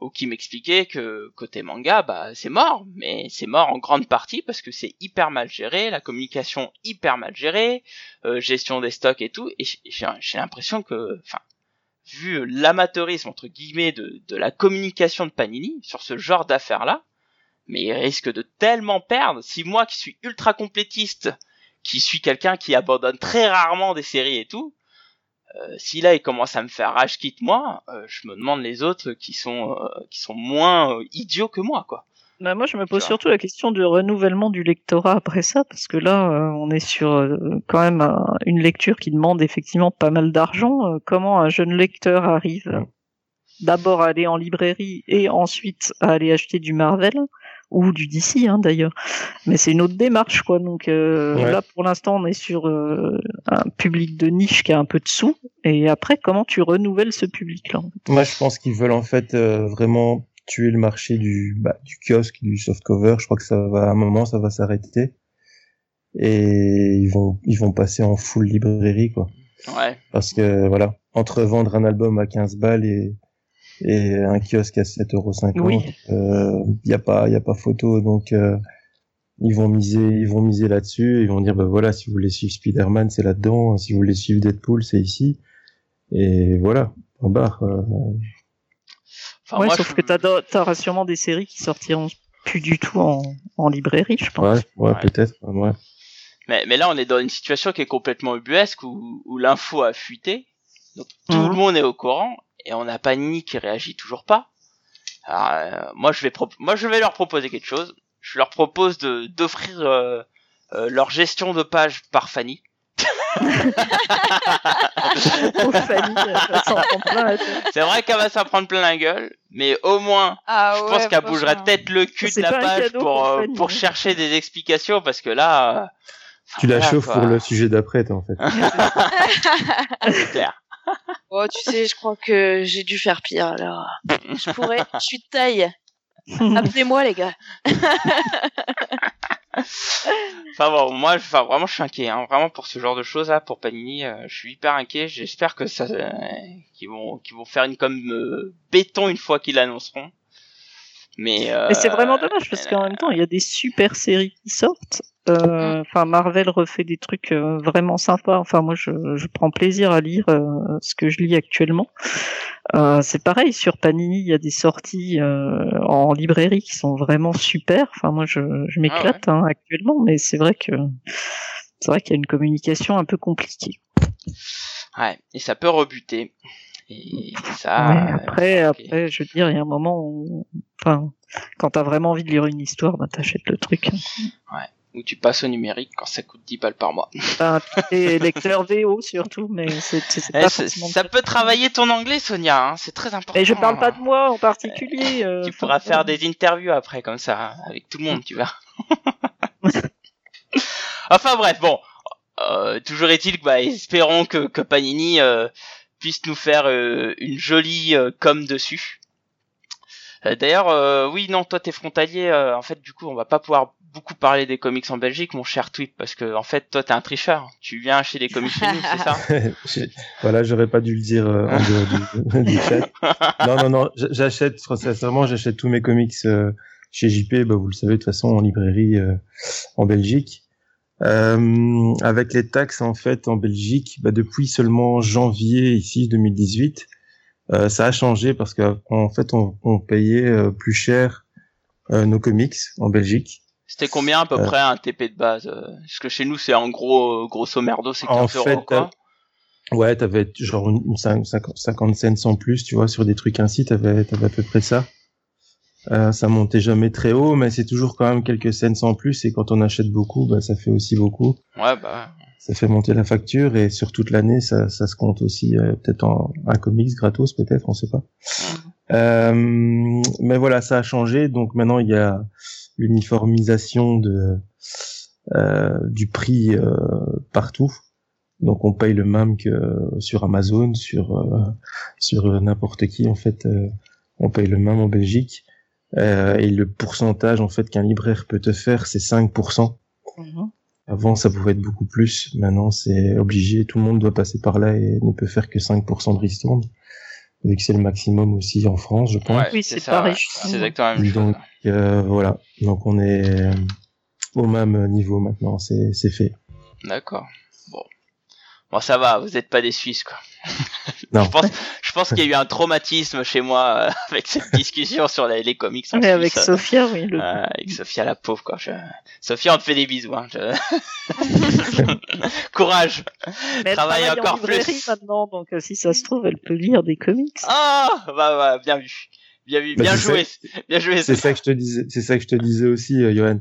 Speaker 1: où qui m'expliquait que côté manga, bah c'est mort, mais c'est mort en grande partie parce que c'est hyper mal géré, la communication hyper mal gérée, euh, gestion des stocks et tout, et j'ai j'ai l'impression que, enfin, vu l'amateurisme entre guillemets de, de la communication de Panini sur ce genre d'affaires là, mais il risque de tellement perdre si moi qui suis ultra complétiste, qui suis quelqu'un qui abandonne très rarement des séries et tout, euh, si là il commence à me faire rage quitte moi, euh, je me demande les autres qui sont euh, qui sont moins idiots que moi quoi.
Speaker 3: Bah, moi, je me pose surtout la question du renouvellement du lectorat après ça, parce que là, on est sur quand même un- une lecture qui demande effectivement pas mal d'argent. Comment un jeune lecteur arrive d'abord à aller en librairie et ensuite à aller acheter du Marvel ou du DC hein, d'ailleurs. Mais c'est une autre démarche quoi. Donc euh,
Speaker 4: Ouais.
Speaker 3: là, pour l'instant, on est sur euh, un public de niche qui a un peu de sous. Et après, comment tu renouvelles ce public-là
Speaker 4: Moi, je pense qu'ils veulent en fait euh, vraiment tuer le marché du, bah, du kiosque, du softcover. Je crois que ça va, à un moment, ça va s'arrêter. Et ils vont, ils vont passer en full librairie, quoi.
Speaker 1: Ouais.
Speaker 4: Parce que, voilà, entre vendre un album à 15 balles et, et un kiosque à 7,50€,
Speaker 3: Oui.
Speaker 4: euh, y a pas, y a pas photo. Donc, euh, ils vont miser, ils vont miser là-dessus. Ils vont dire, bah voilà, si vous voulez suivre Spider-Man, c'est là-dedans. Si vous voulez suivre Deadpool, c'est ici. Et voilà, point barre. euh,
Speaker 1: Enfin,
Speaker 3: ouais,
Speaker 1: moi,
Speaker 3: sauf
Speaker 1: je-
Speaker 3: que t'as, t'auras sûrement des séries qui sortiront plus du tout en, en librairie, je pense.
Speaker 4: Ouais, ouais,
Speaker 1: Ouais.
Speaker 4: peut-être. Ouais.
Speaker 1: Mais, mais là, on est dans une situation qui est complètement ubuesque où, où l'info a fuité. Donc tout
Speaker 3: Mhm.
Speaker 1: le monde est au courant et on n'a pas ni qui réagit toujours pas. Alors, euh, moi, je vais pro- moi, je vais leur proposer quelque chose. Je leur propose de d'offrir euh, euh, leur gestion de page par Fanny.
Speaker 3: Tête.
Speaker 1: C'est vrai qu'elle va s'en prendre plein la gueule, mais au moins,
Speaker 2: Ah
Speaker 1: je pense qu'elle bougerait peut-être le cul de la page pour
Speaker 3: pour
Speaker 1: euh,
Speaker 3: Fanny,
Speaker 1: pour
Speaker 3: hein.
Speaker 1: chercher des explications parce que là. euh,
Speaker 4: Tu la
Speaker 1: voilà,
Speaker 4: chauffes
Speaker 1: quoi.
Speaker 4: pour le sujet d'après, toi, en fait.
Speaker 1: C'est clair.
Speaker 2: Oh, tu sais, je crois que j'ai dû faire pire alors. Je pourrais, je suis de taille. Appelez-moi les gars.
Speaker 1: Enfin bon, moi, je- enfin vraiment, je suis inquiet, hein, vraiment pour ce genre de choses là, pour Panini, euh, je suis hyper inquiet. J'espère que ça, euh, qu'ils vont, qu'ils vont faire une comme euh, béton une fois qu'ils l'annonceront. Mais, euh,
Speaker 3: Mais c'est vraiment dommage parce qu'en même temps, il y a des super séries qui sortent. Euh, Enfin, Marvel refait des trucs euh, vraiment sympas. Enfin, moi, je, je prends plaisir à lire euh, ce que je lis actuellement. C'est pareil sur Panini, il y a des sorties en librairie qui sont vraiment super. Enfin, moi, je, je m'éclate hein, actuellement, mais c'est vrai que c'est vrai qu'il y a une communication un peu compliquée.
Speaker 1: ouais, et ça peut rebuter. Et ça.
Speaker 3: Ouais, après, après, je veux dire, il y a un moment où, enfin, quand t'as vraiment envie de lire une histoire, bah, t'achètes le truc.
Speaker 1: Ou tu passes au numérique quand ça coûte 10 balles par mois.
Speaker 3: Enfin, et lecteur VO surtout, mais c'est c'est- c'est
Speaker 1: Eh,
Speaker 3: pas
Speaker 1: ça,
Speaker 3: forcément.
Speaker 1: ça peut travailler ton anglais, Sonia. Hein, c'est très important.
Speaker 3: Et je parle pas de moi en particulier. euh,
Speaker 1: Tu pourras faire des interviews après comme ça avec tout le monde, tu vois. enfin bref, bon. Euh, toujours est-il que bah, espérons que, que Panini euh, puisse nous faire euh, une jolie euh, com dessus. Euh, D'ailleurs, euh, oui, non, toi t'es frontalier. euh, en fait, du coup, on va pas pouvoir beaucoup parler des comics en Belgique, mon cher Tweep, parce que en fait, toi t'es un tricheur. Tu viens acheter des comics chez nous, c'est ça
Speaker 4: voilà, j'aurais pas dû le dire euh, en dehors du, du chat. Non, non, non, j'achète, sincèrement, j'achète tous mes comics euh, chez JP, bah, vous le savez de toute façon, en librairie euh, en Belgique. Euh, avec les taxes, en fait, en Belgique, bah, depuis seulement janvier, ici, 2018, euh, ça a changé parce qu'en fait, on, on payait euh, plus cher nos comics en Belgique.
Speaker 1: C'était combien à peu
Speaker 4: Euh.
Speaker 1: près un TP de base euh, Parce que chez nous, c'est en gros, euh, grosso merdo, c'est 15
Speaker 4: En
Speaker 1: euros,
Speaker 4: fait,
Speaker 1: quoi.
Speaker 4: Ouais, t'avais genre une, une cin- cinquante 50 cents en plus, tu vois, sur des trucs ainsi, t'avais, t'avais à peu près ça. Euh, ça montait jamais très haut, mais c'est toujours quand même quelques cents en plus. Et quand on achète beaucoup, bah, ça fait aussi beaucoup.
Speaker 1: Ouais, bah.
Speaker 4: Ça fait monter la facture et sur toute l'année, ça, ça se compte aussi euh, peut-être en un comics gratos, peut-être, on sait pas. Euh, mais voilà, ça a changé. Donc maintenant, il y a l'uniformisation de euh, du prix euh, partout. Donc on paye le même que sur Amazon, sur euh, sur n'importe qui en fait. on paye le même en Belgique. Et le pourcentage en fait qu'un libraire peut te faire, c'est 5%.
Speaker 3: Mhm.
Speaker 4: Avant, ça pouvait être beaucoup plus. Maintenant, c'est obligé. Tout le monde doit passer par là et ne peut faire que 5% de ristourne. Vu que c'est le maximum aussi en France, je pense.
Speaker 1: Ouais,
Speaker 3: Oui,
Speaker 1: c'est
Speaker 3: pareil,
Speaker 1: C'est exactement la même chose.
Speaker 4: Donc, euh, voilà. Donc, on est euh, au même niveau maintenant. C'est, c'est fait.
Speaker 1: D'accord. Bon. Ça va, vous êtes pas des Suisses, quoi.
Speaker 4: Non.
Speaker 1: Je pense, je pense qu'il y a eu un traumatisme chez moi euh, avec cette discussion sur les, les comics en
Speaker 3: Mais
Speaker 1: Suisse.
Speaker 3: avec Sophia, oui. Le...
Speaker 1: Euh, avec Sophia la pauvre quoi. Je... Sophia on te fait des bisous. Hein. Je- Courage.
Speaker 3: Mais elle
Speaker 1: travaille
Speaker 3: travaille
Speaker 1: encore
Speaker 3: en
Speaker 1: plus.
Speaker 3: maintenant, donc euh, si ça se trouve, elle peut lire des comics.
Speaker 1: Ah bah, bah bien vu. Bien vu,
Speaker 4: Bah,
Speaker 1: bien joué, bien joué.
Speaker 4: C'est ça que je te disais. C'est ça que je te disais aussi, euh, Johan.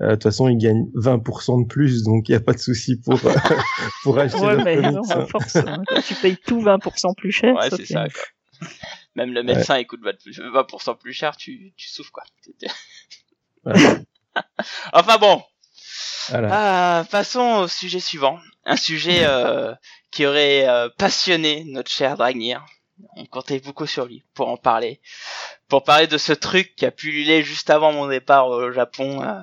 Speaker 4: Euh, De toute façon, il gagne 20% de plus, donc il n'y a pas de souci pour euh, pour acheter
Speaker 3: Ouais, mais non, à force, hein, quand tu payes tout 20% plus cher.
Speaker 1: Ouais, c'est ça quoi. Même le médecin écoute 20% plus cher, tu, tu souffres quoi.
Speaker 4: Voilà.
Speaker 1: Enfin bon,
Speaker 4: Voilà.
Speaker 1: Ah, passons au sujet suivant. Un sujet euh, qui aurait euh, passionné notre cher Dragnir. On comptait beaucoup sur lui pour en parler. Pour parler de ce truc qui a pullulé juste avant mon départ au Japon. euh,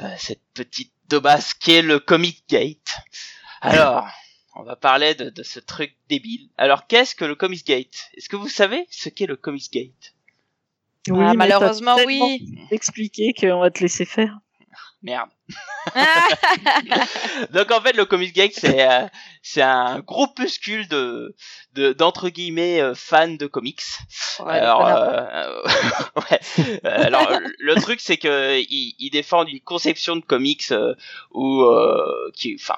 Speaker 1: euh, cette petite daubasse qui est le Comic Gate. Alors, on va parler de, de ce truc débile. Alors, qu'est-ce que le Comic Gate? Est-ce que vous savez ce qu'est le Comic Gate?
Speaker 3: Oui,
Speaker 2: Ah, malheureusement, oui.
Speaker 3: expliqué qu'on va te laisser faire.
Speaker 1: Merde. Donc en fait le Comic Gate c'est euh, c'est un groupuscule de de d'entre guillemets euh, fans de comics.
Speaker 2: Ouais,
Speaker 1: alors euh, ouais. Euh, alors le truc c'est que ils, ils défendent une conception de comics euh, où euh, qui enfin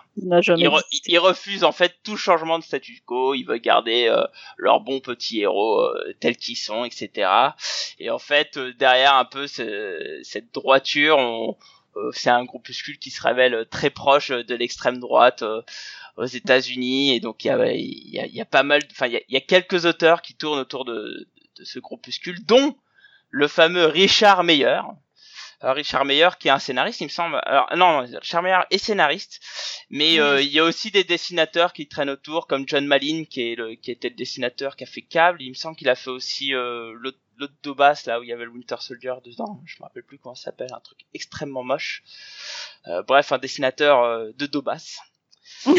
Speaker 1: ils, re-
Speaker 3: existé.
Speaker 1: ils refusent en fait tout changement de statu quo. Ils veulent garder euh, leurs bons petits héros euh, tels qu'ils sont, etc. Et en fait, euh, derrière un peu ce- cette droiture, on, c'est un groupuscule qui se révèle très proche de l'extrême droite euh, aux États-Unis. Et donc il y a, pas mal, enfin il y a, il y a quelques auteurs qui tournent autour de, de ce groupuscule, dont le fameux Richard Meyer. Richard Meyer qui est un scénariste, il me semble. Alors non, Richard Meyer est scénariste, mais euh, il y a aussi des dessinateurs qui traînent autour, comme John Malin qui est le, qui était le dessinateur qui a fait Cable. Il me semble qu'il a fait aussi euh, l'autre l'autre Dobas là où il y avait le Winter Soldier dedans. Je me rappelle plus comment ça s'appelle, un truc extrêmement moche. Euh, bref, un dessinateur euh, de Dobas.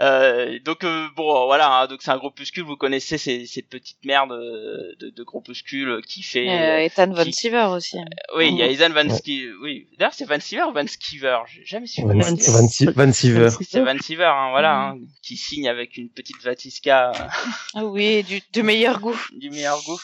Speaker 1: Euh, donc euh, bon voilà hein, donc c'est un groupuscule vous connaissez ces, ces petites merdes euh, de, de groupuscules qui fait
Speaker 2: Euh, Ethan
Speaker 1: qui-
Speaker 2: Siever aussi.
Speaker 1: oui il y a Ethan Van. Ski oui d'ailleurs c'est Van Siever ou Van Skiver j'ai jamais su
Speaker 4: Van,
Speaker 3: Van-.
Speaker 4: Van, Si- Van Siever.
Speaker 1: c'est Van Siever hein, voilà hein, qui signe avec une petite Vatisca
Speaker 2: Ah oui, du, du meilleur goût.
Speaker 1: du meilleur goût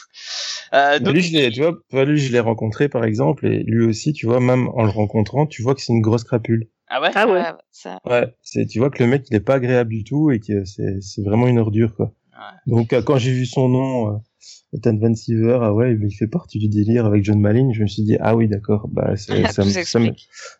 Speaker 1: euh, donc
Speaker 4: lui, je tu vois, lui, je l'ai rencontré, par exemple, et lui aussi, tu vois, même en le rencontrant, tu vois que c'est une grosse crapule.
Speaker 1: Ah ouais?
Speaker 3: Ah ouais.
Speaker 2: Ouais, ça.
Speaker 4: Ouais, c'est, tu vois que le mec, il est pas agréable du tout et que c'est, c'est vraiment une ordure, quoi. Donc, euh, quand j'ai vu son nom, euh, Ethan Van Siever, ah ouais, il fait partie du délire avec John Malin, je me suis dit, ah oui, d'accord, bah, c'est- ça,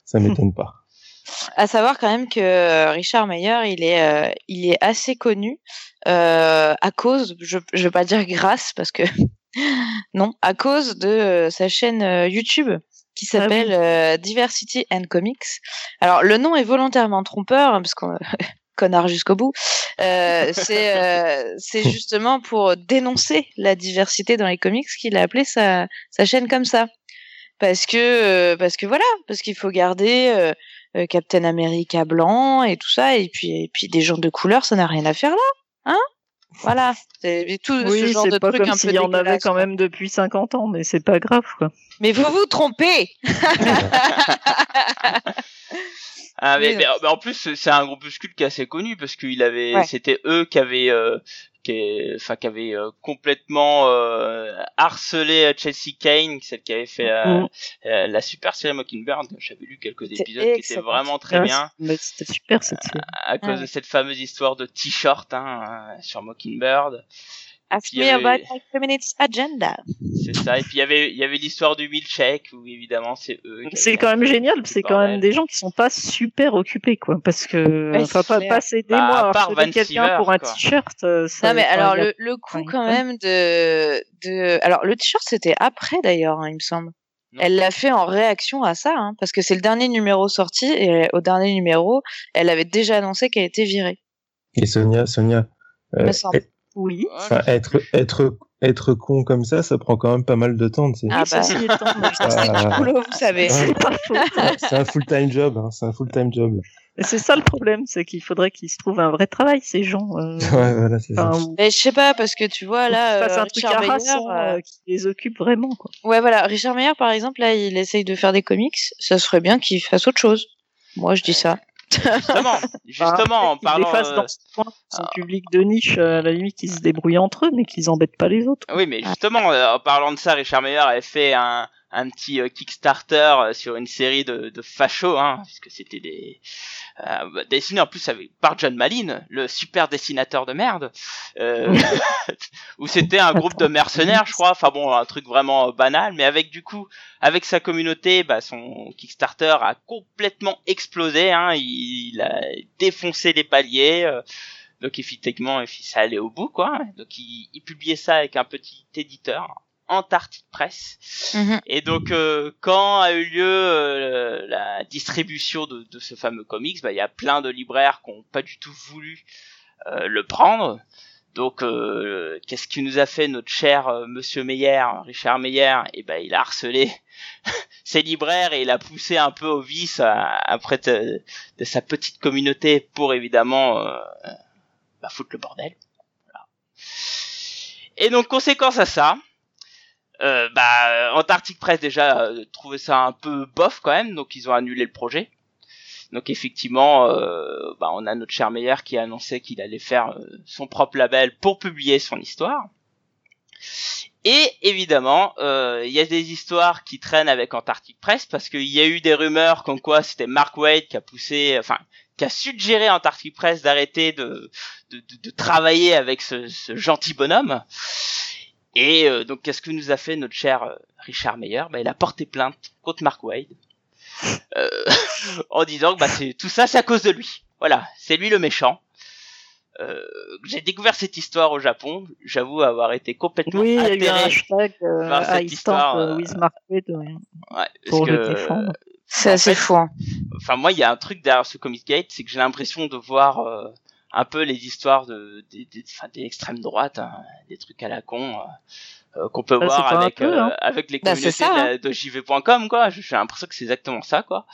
Speaker 4: ça, m'étonne pas.
Speaker 2: À savoir quand même que euh, Richard Meyer, il est, euh, il est assez connu euh, à cause, je, je vais pas dire grâce parce que non, à cause de euh, sa chaîne euh, YouTube qui
Speaker 3: Ah oui.
Speaker 2: s'appelle euh, Diversity and Comics. Alors le nom est volontairement trompeur hein, parce qu'on connard jusqu'au bout. Euh, c'est euh, c'est justement pour dénoncer la diversité dans les comics qu'il a appelé sa sa chaîne comme ça. Parce que euh, parce que voilà, parce qu'il faut garder euh, euh, Captain America blanc et tout ça et puis et puis des gens de couleur, ça n'a rien à faire là, hein? Voilà, c'est tout ce
Speaker 3: Oui,
Speaker 2: genre de
Speaker 3: c'est pas
Speaker 2: truc
Speaker 3: comme
Speaker 2: un peu
Speaker 3: s'il y en avait quand même depuis 50 ans, mais c'est pas grave, quoi.
Speaker 2: Mais vous vous trompez.
Speaker 1: Ah, mais, mais- en plus c'est- c'est un groupuscule qui est assez connu parce qu'il avait
Speaker 2: Ouais.
Speaker 1: c'était eux qui avaient euh, qui, enfin qui avaient euh, complètement euh, harcelé euh, Chelsea Kane celle qui avait fait euh,
Speaker 3: Mhm.
Speaker 1: euh, la super série Mockingbird j'avais lu quelques épisodes qui étaient vraiment très bien
Speaker 3: C'était super, cette série.
Speaker 1: à cause
Speaker 2: Ouais.
Speaker 1: de cette fameuse histoire de t-shirt hein, euh, sur Mockingbird
Speaker 2: Ask
Speaker 1: Il y
Speaker 2: me
Speaker 1: avait-
Speaker 2: about my feminist agenda.
Speaker 1: C'est ça. Et puis il y avait, il y avait l'histoire du milkshake où évidemment c'est eux.
Speaker 3: C'est quand même génial, c'est quand même des gens qui sont pas super occupés, quoi, parce que
Speaker 2: Ouais,
Speaker 3: enfin pas passer des
Speaker 1: Bah,
Speaker 3: mois
Speaker 1: à
Speaker 3: harceler quelqu'un pour un t-shirt. euh,
Speaker 2: Non mais alors le, le coup
Speaker 3: Ouais.
Speaker 2: quand même de de alors le t-shirt c'était après d'ailleurs hein, il me semble.
Speaker 1: Non.
Speaker 2: Elle l'a fait en réaction à ça hein, parce que c'est le dernier numéro sorti et au dernier numéro elle avait déjà annoncé qu'elle était virée.
Speaker 4: Et Sonia, Sonia, euh,
Speaker 3: Oui.
Speaker 4: Enfin, être, être, être con comme ça, ça prend quand même pas mal de temps. tu sais.
Speaker 2: Ah bah. C'est du boulot, vous savez.
Speaker 4: Ouais.
Speaker 3: c'est pas faux.
Speaker 4: C'est un full-time job, hein, c'est un full-time job.
Speaker 3: Et c'est ça le problème, c'est qu'il faudrait qu'ils se trouvent un vrai travail, ces gens. euh,
Speaker 4: Ouais, voilà, c'est ça.
Speaker 2: Mais je sais pas parce que tu vois là euh,
Speaker 3: un truc
Speaker 2: Richard Meyer, euh,
Speaker 3: euh, qui les occupe vraiment, quoi.
Speaker 2: ouais voilà Richard Meyer par exemple là il essaye de faire des comics ça serait bien qu'il fasse autre chose. Moi je dis ça.
Speaker 1: Justement, justement, en parlant.
Speaker 3: fassent
Speaker 1: euh,
Speaker 3: dans ce coin, son public de niche, euh, à la limite, ils se débrouillent entre eux, mais qu'ils embêtent pas les autres.
Speaker 1: Oui, mais justement, euh, en parlant de ça, Richard Meyer avait fait un, un petit euh, Kickstarter euh, sur une série de, de fachos, hein, puisque c'était des euh, dessinés en plus avec par John Malin, le super dessinateur de merde, euh, où c'était un groupe de mercenaires, je crois. Enfin bon, un truc vraiment euh, banal, mais avec du coup, avec sa communauté, bah, son Kickstarter a complètement explosé. Hein, il, il a défoncé les paliers. euh, donc effectivement, ça allait au bout, quoi. Donc il, il publiait ça avec un petit éditeur, Antarctic Press.
Speaker 2: Mhm.
Speaker 1: Et donc euh, quand a eu lieu euh, la distribution de, de ce fameux comics, bah il y a plein de libraires qui ont pas du tout voulu euh, le prendre. Donc euh, qu'est-ce qui nous a fait notre cher euh, Monsieur Meyer, Richard Meyer? Et ben il a harcelé ses libraires et il a poussé un peu au vice euh, après de, de sa petite communauté pour évidemment euh, bah, foutre le bordel. Voilà. Et donc conséquence à ça, euh, bah Antarctic Press déjà euh, trouvait ça un peu bof quand même, donc ils ont annulé le projet. Donc effectivement, euh, bah, on a notre cher Meyer qui a annoncé qu'il allait faire euh, son propre label pour publier son histoire. Et évidemment, euh, il y a des histoires qui traînent avec Antarctic Press parce qu'il y a eu des rumeurs comme quoi c'était Mark Waid qui a poussé, enfin, qui a suggéré à Antarctic Press d'arrêter de, de, de, de travailler avec ce, ce gentil bonhomme. Et euh, donc, qu'est-ce que nous a fait notre cher euh, Richard Meyer? Bah, Il a porté plainte contre Mark Waid euh, en disant que bah, c'est tout ça, c'est à cause de lui. Voilà, c'est lui le méchant. Euh, j'ai découvert cette histoire au Japon. J'avoue avoir été complètement
Speaker 3: Oui, il y a eu un hashtag euh,
Speaker 1: par cette
Speaker 3: I
Speaker 1: histoire,
Speaker 3: stand
Speaker 1: euh,
Speaker 3: with Mark Waid, ouais,
Speaker 1: ouais,
Speaker 3: pour le
Speaker 1: que-
Speaker 3: défendre.
Speaker 2: C'est
Speaker 1: En
Speaker 2: assez
Speaker 1: fait,
Speaker 2: fou. hein.
Speaker 1: enfin moi il y a un truc derrière ce Comic Gate, c'est que j'ai l'impression de voir euh, un peu les histoires de des, des, enfin, des extrêmes droites, hein, des trucs à la con euh, euh, qu'on peut
Speaker 3: Bah,
Speaker 1: voir avec
Speaker 3: peu,
Speaker 1: euh,
Speaker 3: hein.
Speaker 1: avec les
Speaker 2: Bah,
Speaker 1: communautés
Speaker 2: ça,
Speaker 1: de, de JV.com quoi. J'ai j'ai l'impression que c'est exactement ça quoi.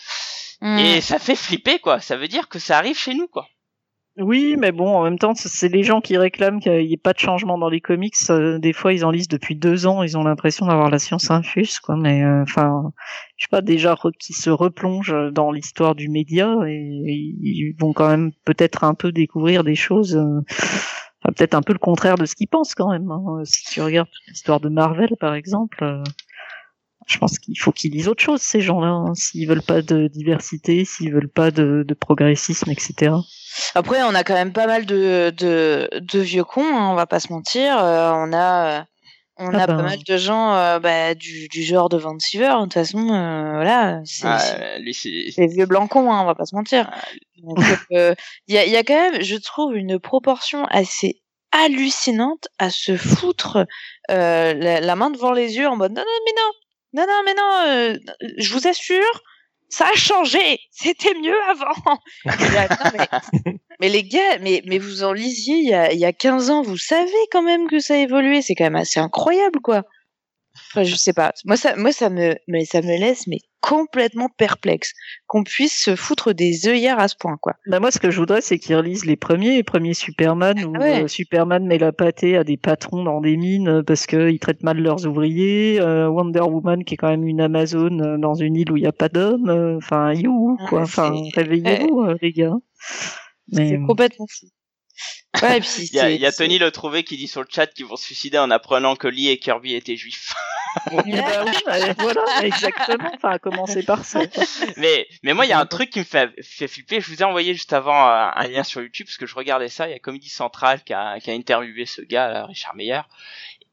Speaker 2: Mm.
Speaker 1: Et ça fait flipper quoi. Ça veut dire que ça arrive chez nous quoi.
Speaker 3: Oui, mais bon, en même temps, c'est- les gens qui réclament qu'il n'y ait pas de changement dans les comics. euh, des fois, ils en lisent depuis deux ans, ils ont l'impression d'avoir la science infuse, quoi. Mais euh, enfin, je sais pas, déjà qui se replongent dans l'histoire du média et, ils vont quand même peut-être un peu découvrir des choses. euh, peut-être un peu le contraire de ce qu'ils pensent quand même. hein. Si tu regardes l'histoire de Marvel, par exemple. euh, je pense qu'il faut qu'ils lisent autre chose, ces gens-là, hein, s'ils veulent pas de diversité, s'ils veulent pas de, de progressisme, etc.
Speaker 2: Après, on a quand même pas mal de, de, de vieux cons, hein, on va pas se mentir. Euh, on a, euh, on
Speaker 3: Ah
Speaker 2: a
Speaker 3: ben.
Speaker 2: pas mal de gens euh, bah, du, du genre de Van Siever. De toute façon, euh, voilà, c'est
Speaker 1: Ah,
Speaker 2: vieux blanc con, hein, on va pas se mentir.
Speaker 1: Ah,
Speaker 2: euh, Il y, a, il y a quand même, je trouve, une proportion assez hallucinante à se foutre euh, la, la main devant les yeux en mode non, non, mais non, non, non, mais non, euh, je vous assure, ça a changé, c'était mieux avant. Mais les gars, mais, mais vous en lisiez il y, a, il y a 15 ans, vous savez quand même que ça a évolué, c'est quand même assez incroyable, quoi. Enfin, je sais pas. Moi, ça, moi, ça me, mais ça me laisse, mais complètement perplexe qu'on puisse se foutre des œillères à ce point, quoi.
Speaker 3: Bah moi, ce que je voudrais, c'est qu'ils relisent les premiers, les premiers Superman, où
Speaker 2: ouais.
Speaker 3: euh, Superman met la pâtée à des patrons dans des mines euh, parce qu'ils traitent mal leurs ouvriers. euh, Wonder Woman, qui est quand même une Amazone euh, dans une île où il n'y a pas d'hommes. Enfin, you,
Speaker 2: Ah,
Speaker 3: quoi. Enfin, réveillez-vous, les gars. Mais
Speaker 2: C'est complètement fou. Ouais, et puis
Speaker 1: Il y a, y Tony le trouvé qui dit sur le chat qu'ils vont se suicider en apprenant que Lee et Kirby étaient juifs.
Speaker 3: Ben oui, bah, voilà, exactement. Enfin, à commencer par ça.
Speaker 1: mais mais moi il y a un truc qui me fait, fait flipper. Je vous ai envoyé juste avant euh, un lien sur YouTube parce que je regardais ça. Il y a Comedy Central qui a, qui a interviewé ce gars, là, Richard Meyer.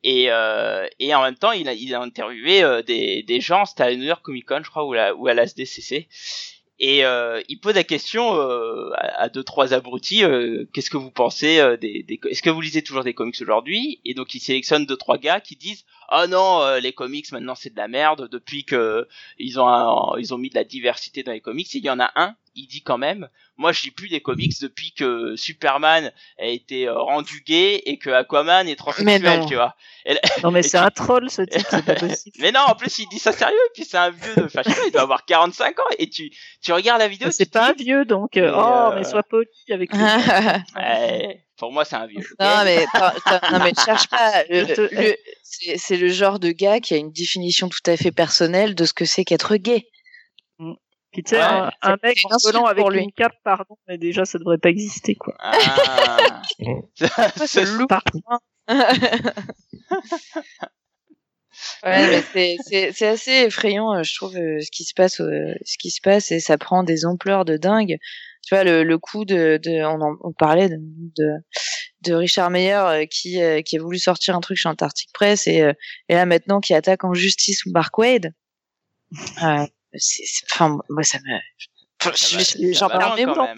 Speaker 1: Et, euh, et en même temps, il a, il a interviewé euh, des, des gens, c'était à New York Comic Con, je crois, ou, la, ou à la SDCC. Et euh, il pose la question euh, à, deux trois abrutis euh, qu'est-ce que vous pensez euh, des, des est-ce que vous lisez toujours des comics aujourd'hui? Et donc il sélectionne deux trois gars qui disent ah non euh, les comics maintenant c'est de la merde depuis que ils ont un- ils ont mis de la diversité dans les comics. Et il y en a un, il dit quand même moi je lis plus des comics depuis que Superman a été euh, rendu gay et que Aquaman est transsexuel, tu vois.
Speaker 3: Non, mais c'est
Speaker 1: tu-
Speaker 3: un troll, ce type, c'est pas possible.
Speaker 1: Mais non, en plus il dit ça sérieux, et puis c'est un vieux de fashion, il doit avoir 45 ans et tu tu regardes la vidéo,
Speaker 3: C'est pas un vieux, donc, euh, oh,
Speaker 1: euh,
Speaker 3: mais sois poli avec lui.
Speaker 1: Ouais, pour moi, c'est un vieux.
Speaker 2: Non mais non mais ne cherche pas. Le- c'est c'est le genre de gars qui a une définition tout à fait personnelle de ce que c'est qu'être gay.
Speaker 3: Puis tu sais,
Speaker 1: Ouais.
Speaker 3: un, un
Speaker 2: C'est
Speaker 3: mec en volant avec
Speaker 2: lui.
Speaker 3: une cape, pardon, mais déjà, ça devrait pas exister, quoi.
Speaker 1: Ah.
Speaker 2: ce loup.
Speaker 3: Pardon.
Speaker 2: Ouais, mais c'est- c'est c'est assez effrayant, euh, je trouve, euh, ce qui se passe, euh, ce qui se passe, et ça prend des ampleurs de dingue. Tu vois, le, le coup de, de on, en, on parlait de, de, de Richard Meyer euh, qui, euh, qui a voulu sortir un truc chez Antarctic Press et, euh, et là maintenant qui attaque en justice Mark Wade. Euh, c'est, enfin, moi ça me, j'en parle même.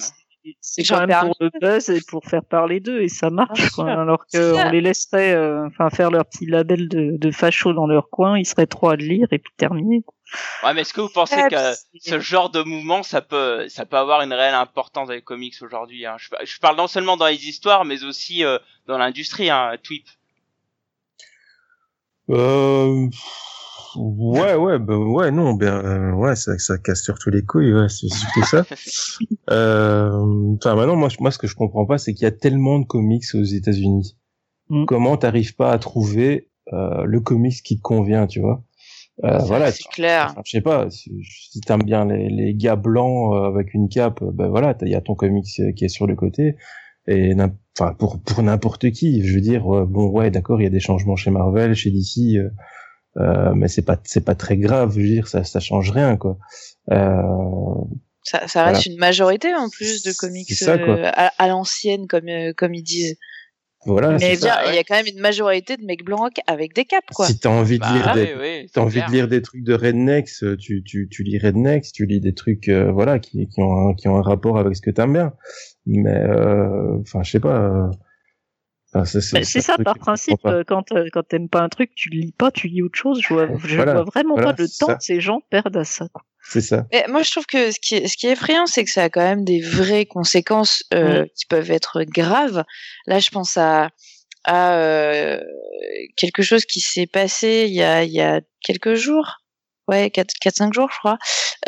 Speaker 3: C'est quand même pour le buzz et pour faire parler d'eux, et ça marche, quoi.
Speaker 2: sûr.
Speaker 3: Alors qu'on les laisserait, euh, enfin, faire leur petit label de, de facho dans leur coin, ils seraient trois à le lire et puis terminé.
Speaker 1: Ouais, mais est-ce que vous pensez
Speaker 2: Ouais,
Speaker 1: que ce genre de mouvement, ça peut, ça peut avoir une réelle importance dans les comics aujourd'hui hein? Je, je parle non seulement dans les histoires, mais aussi euh, dans l'industrie, hein, Tweep.
Speaker 4: Euh, ouais, ouais, bah, ouais, non, ben, euh, ouais, ça, ça casse surtout les couilles, ouais, c'est surtout ça. Euh, Enfin, maintenant, moi, moi, ce que je comprends pas, c'est qu'il y a tellement de comics aux États-Unis.
Speaker 3: Mm.
Speaker 4: Comment t'arrives pas à trouver euh, le comics qui te convient, tu vois? Euh, Voilà.
Speaker 2: c'est clair.
Speaker 4: Je sais pas, si, t'aimes bien les, les gars blancs euh, avec une cape, ben voilà, il y a ton comics qui est sur le côté. Et enfin pour pour n'importe qui, je veux dire, bon ouais, d'accord, il y a des changements chez Marvel, chez DC, euh, mais c'est pas c'est pas très grave, je veux dire, ça ça change rien quoi. Euh,
Speaker 2: Ça, ça reste une majorité en plus de comics
Speaker 4: ça,
Speaker 2: euh, à, à l'ancienne, comme, euh, comme ils disent.
Speaker 4: voilà,
Speaker 2: Mais bien, il y a quand même une majorité de mecs blancs avec des capes, quoi.
Speaker 4: Si t'as envie de
Speaker 1: Bah,
Speaker 4: lire des
Speaker 1: oui, oui,
Speaker 4: envie
Speaker 1: clair.
Speaker 4: de lire des trucs de rednecks, tu, tu, tu lis rednecks, tu lis des trucs, euh, voilà, qui, qui ont un, qui ont un rapport avec ce que t'aimes bien. Mais, euh, enfin, je sais pas. euh, enfin, c'est
Speaker 3: C'est ça, par principe, euh, quand, euh, quand t'aimes pas un truc, tu le lis pas, tu lis autre chose. Je vois, je
Speaker 4: Voilà,
Speaker 3: vois vraiment
Speaker 4: voilà,
Speaker 3: pas le temps
Speaker 4: ça.
Speaker 3: que ces gens perdent à ça.
Speaker 4: C'est ça.
Speaker 2: Mais moi, je trouve que ce qui est, ce qui est effrayant, c'est que ça a quand même des vraies conséquences euh, qui peuvent être graves. Là, je pense à, à euh, quelque chose qui s'est passé il y a, il y a quelques jours. Ouais, 4-5 jours, je crois.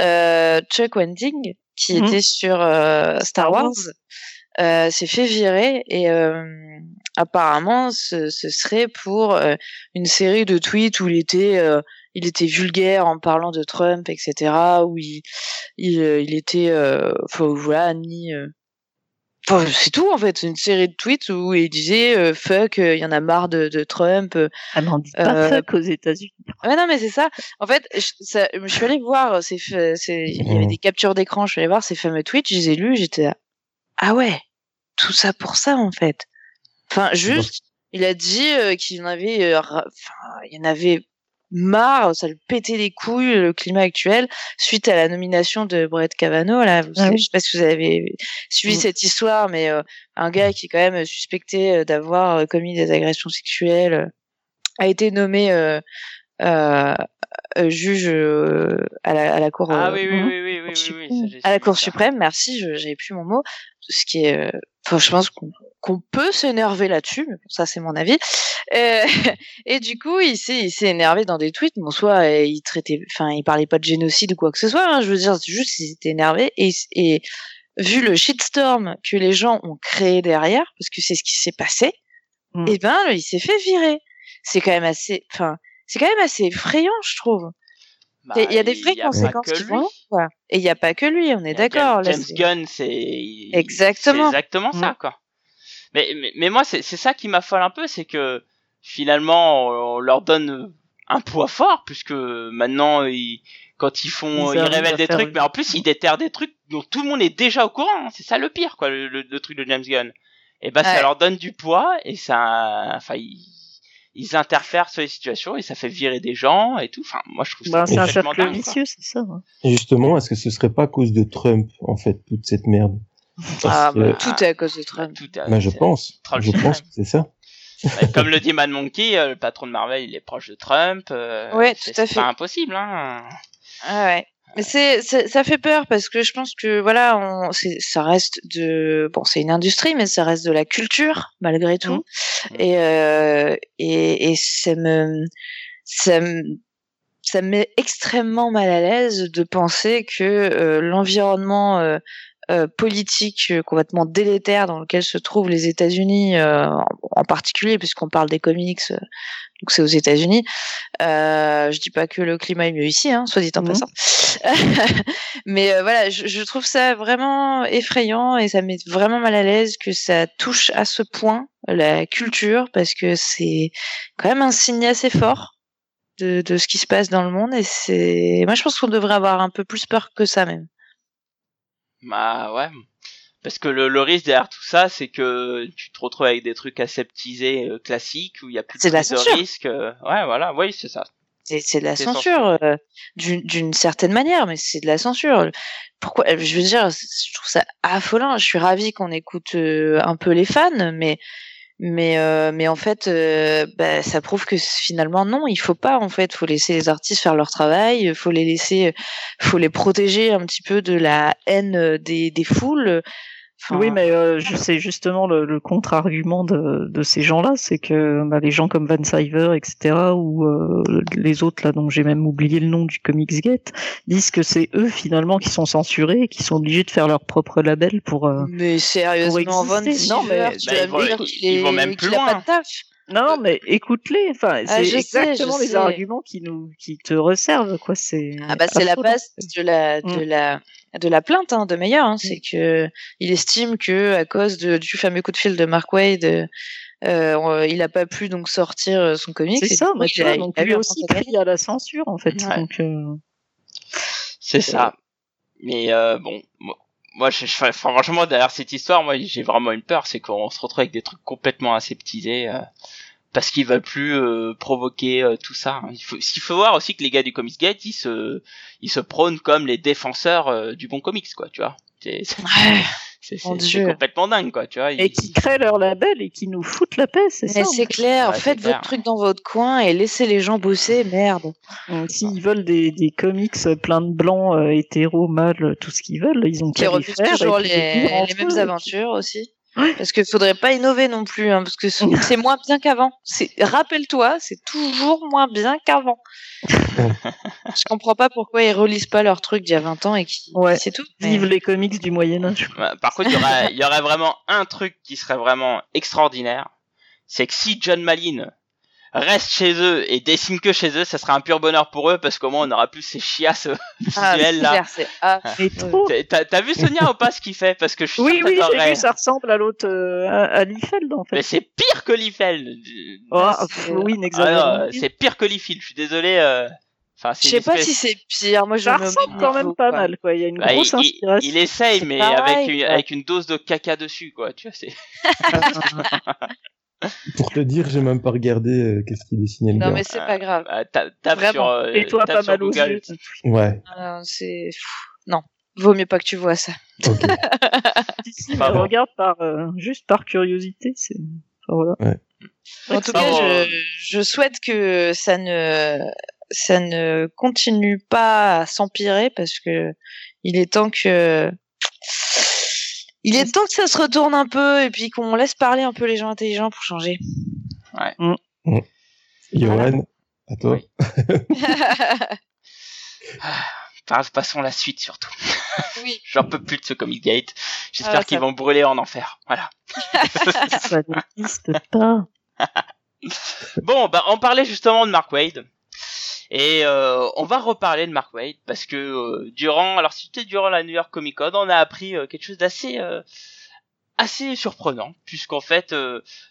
Speaker 2: Euh, Chuck Wendig, qui
Speaker 3: Mhm.
Speaker 2: était sur euh, Star Wars. Euh, s'est fait virer et euh, apparemment ce, ce serait pour euh, une série de tweets où il était euh, il était vulgaire en parlant de Trump etc où il il, euh, il était euh, enfin voilà ni euh, Enfin, c'est tout en fait, c'est une série de tweets où il disait euh, fuck, il y en a marre de, de Trump. euh.
Speaker 3: Ah, mais on dit pas
Speaker 2: Euh,
Speaker 3: fuck aux États-Unis.
Speaker 2: Ouais, non, mais c'est ça. En fait, je, ça, je suis allée voir, ces, fa- ces, il y avait des captures d'écran, je suis allée voir ces fameux tweets, je les ai lus, j'étais là, ah ouais, tout ça pour ça en fait. Enfin, juste, il a dit euh, qu'il en avait, euh, enfin, il y en avait marre, ça lui pétait les couilles le climat actuel suite à la nomination de Brett Kavanaugh. Là, vous
Speaker 3: Ah
Speaker 2: savez,
Speaker 3: oui.
Speaker 2: je sais pas si vous avez suivi
Speaker 3: Mhm.
Speaker 2: cette histoire, mais euh, un gars qui est quand même suspecté d'avoir commis des agressions sexuelles a été nommé euh, juge euh, à, la, à la cour.
Speaker 1: Ah
Speaker 2: euh,
Speaker 1: oui, oui, oui, oui, oui, oui, oui, ça, j'ai
Speaker 2: à la Cour
Speaker 1: ça.
Speaker 2: suprême, merci, je- j'avais plus mon mot. Ce qui est, euh, enfin, je pense qu'on qu'on peut s'énerver là-dessus, mais bon, ça c'est mon avis. Euh, et du coup, il s'est, il s'est énervé dans des tweets. Bon, soit il traitait, enfin, il parlait pas de génocide ou quoi que ce soit. hein, je veux dire, c'est juste il s'était énervé et, et vu le shitstorm que les gens ont créé derrière, parce que c'est ce qui s'est passé,
Speaker 3: Mm.
Speaker 2: et ben, il s'est fait virer. C'est quand même assez, enfin, c'est quand même assez effrayant, je trouve.
Speaker 1: Bah,
Speaker 2: Il y a des vraies conséquences
Speaker 1: que
Speaker 2: qui vont, quoi. Et il n'y a pas que lui, on est d'accord.
Speaker 1: James Gunn, c'est
Speaker 2: Exactement.
Speaker 1: c'est exactement ça quoi. Mais, mais mais moi c'est c'est ça qui m'affole un peu, c'est que finalement on, on leur donne un poids fort puisque maintenant ils, quand ils font,
Speaker 3: Ils
Speaker 1: révèlent des trucs,
Speaker 3: une-
Speaker 1: mais en plus ils déterrent des trucs dont tout le monde est déjà au courant. hein. C'est ça le pire, quoi, le, le- le truc de James Gunn. Et ben ça
Speaker 2: Ouais.
Speaker 1: leur donne du poids et ça, enfin ils, ils interfèrent sur les situations et ça fait virer des gens et tout. Enfin, moi je trouve ça
Speaker 3: Bah, c'est un cercle vicieux, c'est ça. hein.
Speaker 4: Et justement, est-ce que ce serait pas à cause de Trump, en fait, toute cette merde?
Speaker 2: Ah,
Speaker 4: que-
Speaker 2: bah, tout est à cause de Trump.
Speaker 1: Tout est-
Speaker 4: bah, je
Speaker 1: c'est-
Speaker 4: pense.
Speaker 1: troll
Speaker 4: Je pense que c'est ça.
Speaker 1: Ouais, Comme le dit Mad Monkey, euh, le patron de Marvel, il est proche de Trump. euh,
Speaker 2: Ouais,
Speaker 1: c'est
Speaker 2: tout à
Speaker 1: c'est
Speaker 2: fait.
Speaker 1: pas impossible, hein.
Speaker 2: Ah ouais. Mais c'est, ça fait peur parce que je pense que voilà, on, c'est, ça reste de, bon, c'est une industrie, mais ça reste de la culture malgré tout.
Speaker 1: Mhm.
Speaker 2: Et, euh, et et ça me, ça me, ça me met extrêmement mal à l'aise de penser que euh, l'environnement euh, euh, politique euh, complètement délétère dans lequel se trouvent les États-Unis, euh, en, en particulier puisqu'on parle des comics, euh, donc c'est aux États-Unis. Je dis pas que le climat est mieux ici, hein, soit dit en
Speaker 3: Mhm.
Speaker 2: passant. Mais voilà, je, je trouve ça vraiment effrayant et ça me met vraiment mal à l'aise que ça touche à ce point la culture parce que c'est quand même un signe assez fort de, de ce qui se passe dans le monde et c'est, moi je pense qu'on devrait avoir un peu plus peur que ça même.
Speaker 1: Bah ouais. Parce que le, le risque derrière tout ça, c'est que tu te retrouves avec des trucs aseptisés euh, classiques où il y a plus de
Speaker 2: de la
Speaker 1: de risque. euh, ouais, voilà, oui, c'est ça.
Speaker 2: C'est, c'est de la censure euh, d'une, d'une certaine manière, mais c'est de la censure. Pourquoi Je veux dire, je trouve ça affolant. Je suis ravie qu'on écoute euh, un peu les fans, mais mais euh, mais en fait, euh, bah, ça prouve que finalement non, il faut pas. En fait, faut laisser les artistes faire leur travail, faut les laisser, faut les protéger un petit peu de la haine euh, des des foules. Enfin,
Speaker 3: Oui, mais euh, je sais justement le, le contre-argument de, de ces gens-là, c'est que bah, les gens comme Van Siver, etc., ou euh, les autres là dont j'ai même oublié le nom du Comicsgate, disent que c'est eux finalement qui sont censurés et qui sont obligés de faire leur propre label pour. euh,
Speaker 2: Mais sérieusement, Von
Speaker 3: exister. Non, mais-
Speaker 1: bah,
Speaker 2: vas
Speaker 1: ils vont-
Speaker 2: dire
Speaker 1: ils- vont même plus loin.
Speaker 2: pas de taf.
Speaker 3: Non, mais écoute-les. Enfin,
Speaker 2: Ah,
Speaker 3: c'est
Speaker 2: sais,
Speaker 3: exactement les
Speaker 2: sais.
Speaker 3: arguments qui nous, qui te resservent, quoi. C'est.
Speaker 2: Ah bah c'est la base de la de
Speaker 3: Mm.
Speaker 2: la de la plainte hein, de Meyer, hein, c'est que il estime que à cause de, du fameux coup de fil de Mark Wade, euh, euh, il a pas pu donc sortir euh, son comics.
Speaker 3: C'est ça, mais
Speaker 2: il a-
Speaker 3: donc
Speaker 2: a
Speaker 3: lui aussi à la censure, en fait.
Speaker 1: Ouais.
Speaker 3: Donc, euh,
Speaker 1: C'est ça. Mais euh, bon, moi, moi, je, je- franchement, derrière cette histoire, moi, j'ai vraiment une peur, c'est qu'on se retrouve avec des trucs complètement aseptisés. Euh, parce qu'ils veulent plus euh, provoquer euh, tout ça. Il faut, il faut voir aussi que les gars du Comics Gate, ils se, ils se prônent comme les défenseurs euh, du bon comics, quoi, tu vois. C'est, c'est,
Speaker 2: Ouais,
Speaker 1: complètement dingue, quoi, tu vois.
Speaker 3: et
Speaker 1: Ils-
Speaker 3: qui créent leur label et qui nous foutent la paix, c'est ça.
Speaker 2: c'est clair,
Speaker 1: Ouais, c'est
Speaker 2: faites
Speaker 1: clair.
Speaker 2: votre truc dans votre coin et laissez les gens bosser, merde.
Speaker 3: Donc, S'ils veulent des, des comics plein de blancs, euh, hétéros, mâles, tout ce qu'ils veulent, ils ont qu'à les
Speaker 2: refusent
Speaker 3: faire.
Speaker 2: toujours
Speaker 3: et puis les
Speaker 2: les, mêmes aventures aussi. Parce qu'il faudrait pas innover non plus, hein, parce que c'est moins bien qu'avant. C'est rappelle-toi, c'est toujours moins bien qu'avant. Je comprends pas pourquoi ils relisent pas leurs trucs d'il y a 20 ans et qui
Speaker 3: Ouais.
Speaker 2: c'est tout. mais-
Speaker 3: Vive les comics du Moyen Âge.
Speaker 1: Ouais, Par contre, il y aurait, il y aurait vraiment un truc qui serait vraiment extraordinaire. C'est que si John Malin reste chez eux et dessine que chez eux, ça serait un pur bonheur pour eux parce qu'au moins on aura plus ces chiasses
Speaker 2: Ah,
Speaker 1: visuelles
Speaker 2: c'est
Speaker 1: là.
Speaker 2: ah.
Speaker 1: T'as- vu Sonia ou pas ce qu'il fait? Parce que je suis
Speaker 3: Oui,
Speaker 1: sûr
Speaker 3: oui, j'ai vu, ça ressemble à l'autre, euh, à, à Liefeld, en fait.
Speaker 1: Mais c'est pire que Liefeld.
Speaker 3: Oh,
Speaker 2: Ah,
Speaker 3: oui,
Speaker 1: Ah c'est pire que Liefeld. Je suis désolé. euh, Enfin, c'est
Speaker 2: Je sais pas si c'est pire. Moi, je
Speaker 3: Ça ressemble quand même pas
Speaker 2: quoi.
Speaker 3: mal, quoi. Il y a une
Speaker 1: Bah,
Speaker 3: grosse
Speaker 1: il,
Speaker 3: inspiration.
Speaker 1: il essaye, mais
Speaker 2: pareil,
Speaker 1: avec une, avec une dose de caca dessus, quoi. Tu vois, c'est.
Speaker 4: Pour te dire, j'ai même pas regardé euh, qu'est-ce qu'il dessinait le
Speaker 2: Non,
Speaker 4: gars.
Speaker 2: mais c'est pas grave.
Speaker 1: Ta- tape
Speaker 2: Vraiment.
Speaker 1: sur. euh,
Speaker 3: Et toi, pas mal aux
Speaker 1: Google.
Speaker 3: yeux.
Speaker 4: Ouais,
Speaker 2: Euh, c'est non. Vaut mieux pas que tu vois ça.
Speaker 4: ok.
Speaker 3: Si, si, regarde par, euh, juste par curiosité, c'est, enfin, voilà.
Speaker 2: En tout
Speaker 1: Ah
Speaker 2: cas, je, je souhaite que ça ne ça ne continue pas à s'empirer parce que il est temps que il est temps que ça se retourne un peu et puis qu'on laisse parler un peu les gens intelligents pour changer.
Speaker 4: Johan, à toi.
Speaker 1: Oui. Enfin, passons la suite surtout.
Speaker 2: oui.
Speaker 1: J'en peux plus de ce Comic Gate. J'espère
Speaker 2: Ah,
Speaker 1: qu'ils vont brûler en enfer. Voilà.
Speaker 3: Ça n'existe pas.
Speaker 1: Bon, bah on parlait justement de Mark Wade. Et euh, on va reparler de Mark Wade parce que euh, durant, alors c'était durant la New York Comic Con, on a appris euh, quelque chose d'assez euh, assez surprenant, puisqu'en fait,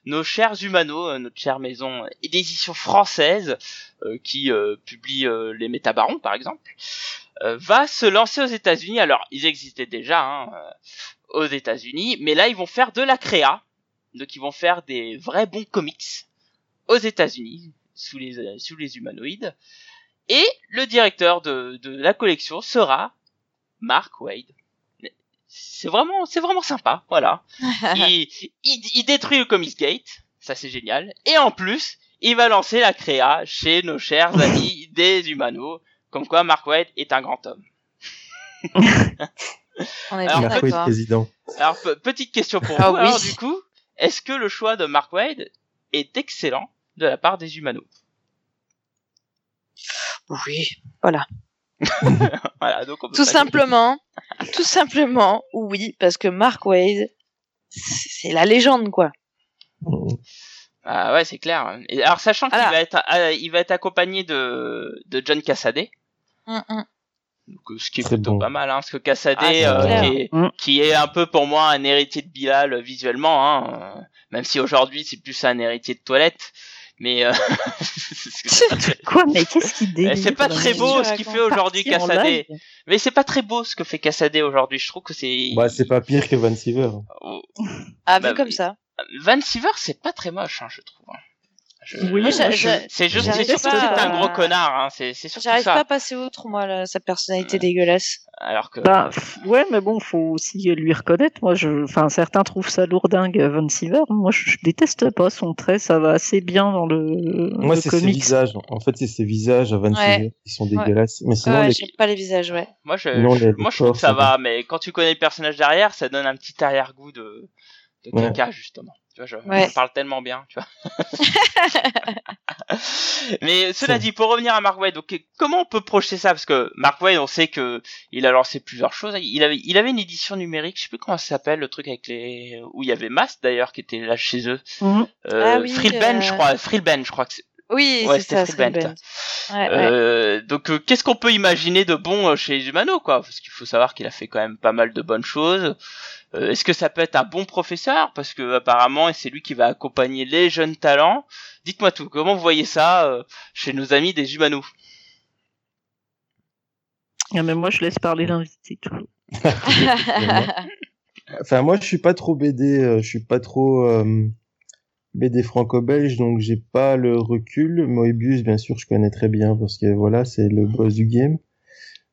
Speaker 1: nos chers humano, notre chère maison d'édition française, qui publie les Métabarons par exemple, va se lancer aux États-Unis. Alors, ils existaient déjà hein, aux États-Unis, mais là, ils vont faire de la créa, donc ils vont faire des vrais bons comics aux États-Unis sous les sous les humanoïdes. Et le directeur de, de la collection sera Mark Wade. C'est vraiment, c'est vraiment sympa, voilà. il, il, détruit le Comics Gate, ça c'est génial. Et en plus, il va lancer la créa chez nos chers amis des Humanos, comme quoi Mark Wade est un grand homme.
Speaker 2: On est alors,
Speaker 4: Mark Wade président.
Speaker 1: Alors petite question pour ah vous, alors du coup, est-ce que le choix de Mark Wade est excellent? De la part des Humanos
Speaker 2: oui, voilà.
Speaker 1: voilà donc
Speaker 2: tout simplement, tout simplement, oui, parce que Mark Wade, c'est la légende, quoi.
Speaker 1: Ah ouais, c'est clair. Et alors, sachant qu'il va être, euh, il va être accompagné de, de John Cassaday. Mm, mm. Donc, ce qui est, plutôt pas mal, hein, parce que Cassaday, ah, euh, qui, est, mm. qui, est, un peu pour moi un héritier de Bilal visuellement, hein, même si aujourd'hui c'est plus un héritier de toilette mais euh...
Speaker 3: quoi mais qu'est-ce qu'il dit
Speaker 1: c'est pas très beau ce qu'il fait aujourd'hui Cassadé mais c'est pas très beau ce que fait Cassadé aujourd'hui. Je trouve que c'est
Speaker 4: bah c'est pas pire que Van Siever.
Speaker 2: Oh. ah vu bah, comme ça.
Speaker 1: Van Siever c'est pas très moche hein, je trouve
Speaker 2: Oui,
Speaker 1: c'est juste, c'est surtout c'est un gros connard, hein. C'est, c'est surtout
Speaker 2: J'arrive pas à passer outre, moi, là, sa personnalité dégueulasse.
Speaker 1: Alors que.
Speaker 3: Bah, ouais, mais bon, faut aussi lui reconnaître. Moi, je, enfin, certains trouvent ça lourdingue, Von Siever. Moi, je, déteste pas son trait. Ça va assez bien dans le.
Speaker 4: Moi, c'est ses visages. En fait, c'est ses visages à Von Siever qui sont dégueulasses. Mais sinon,
Speaker 2: ouais,
Speaker 4: les...
Speaker 2: j'aime pas les visages, ouais.
Speaker 1: Moi, je, moi, je trouve que ça va, mais quand tu connais le personnage derrière, ça donne un petit arrière-goût de, de caca, justement. Tu vois, je, parle tellement bien, tu vois. Mais cela dit, pour revenir à Mark Wade, donc comment on peut projeter ça? Parce que Mark Wade, on sait que il a lancé plusieurs choses. Il avait, il avait une édition numérique, je sais plus comment ça s'appelle, le truc avec les où il y avait Mast d'ailleurs qui était là chez eux. Euh, ah oui, euh, je crois. Freelben, je crois que
Speaker 2: Oui, c'est ça, Freelben.
Speaker 1: Ouais, euh, donc euh, qu'est-ce qu'on peut imaginer de bon chez Humano, quoi? Parce qu'il faut savoir qu'il a fait quand même pas mal de bonnes choses. Euh, est-ce que ça peut être un bon professeur? Parce que apparemment, c'est lui qui va accompagner les jeunes talents. Dites-moi tout. Comment vous voyez ça euh, chez nos amis des humanos
Speaker 3: ah, mais moi, je laisse parler l'invité
Speaker 4: enfin, moi, je suis pas trop BD. Euh, je suis pas trop BD franco-belge, donc j'ai pas le recul. Moebius, bien sûr, je connais très bien parce que voilà, c'est le boss du game.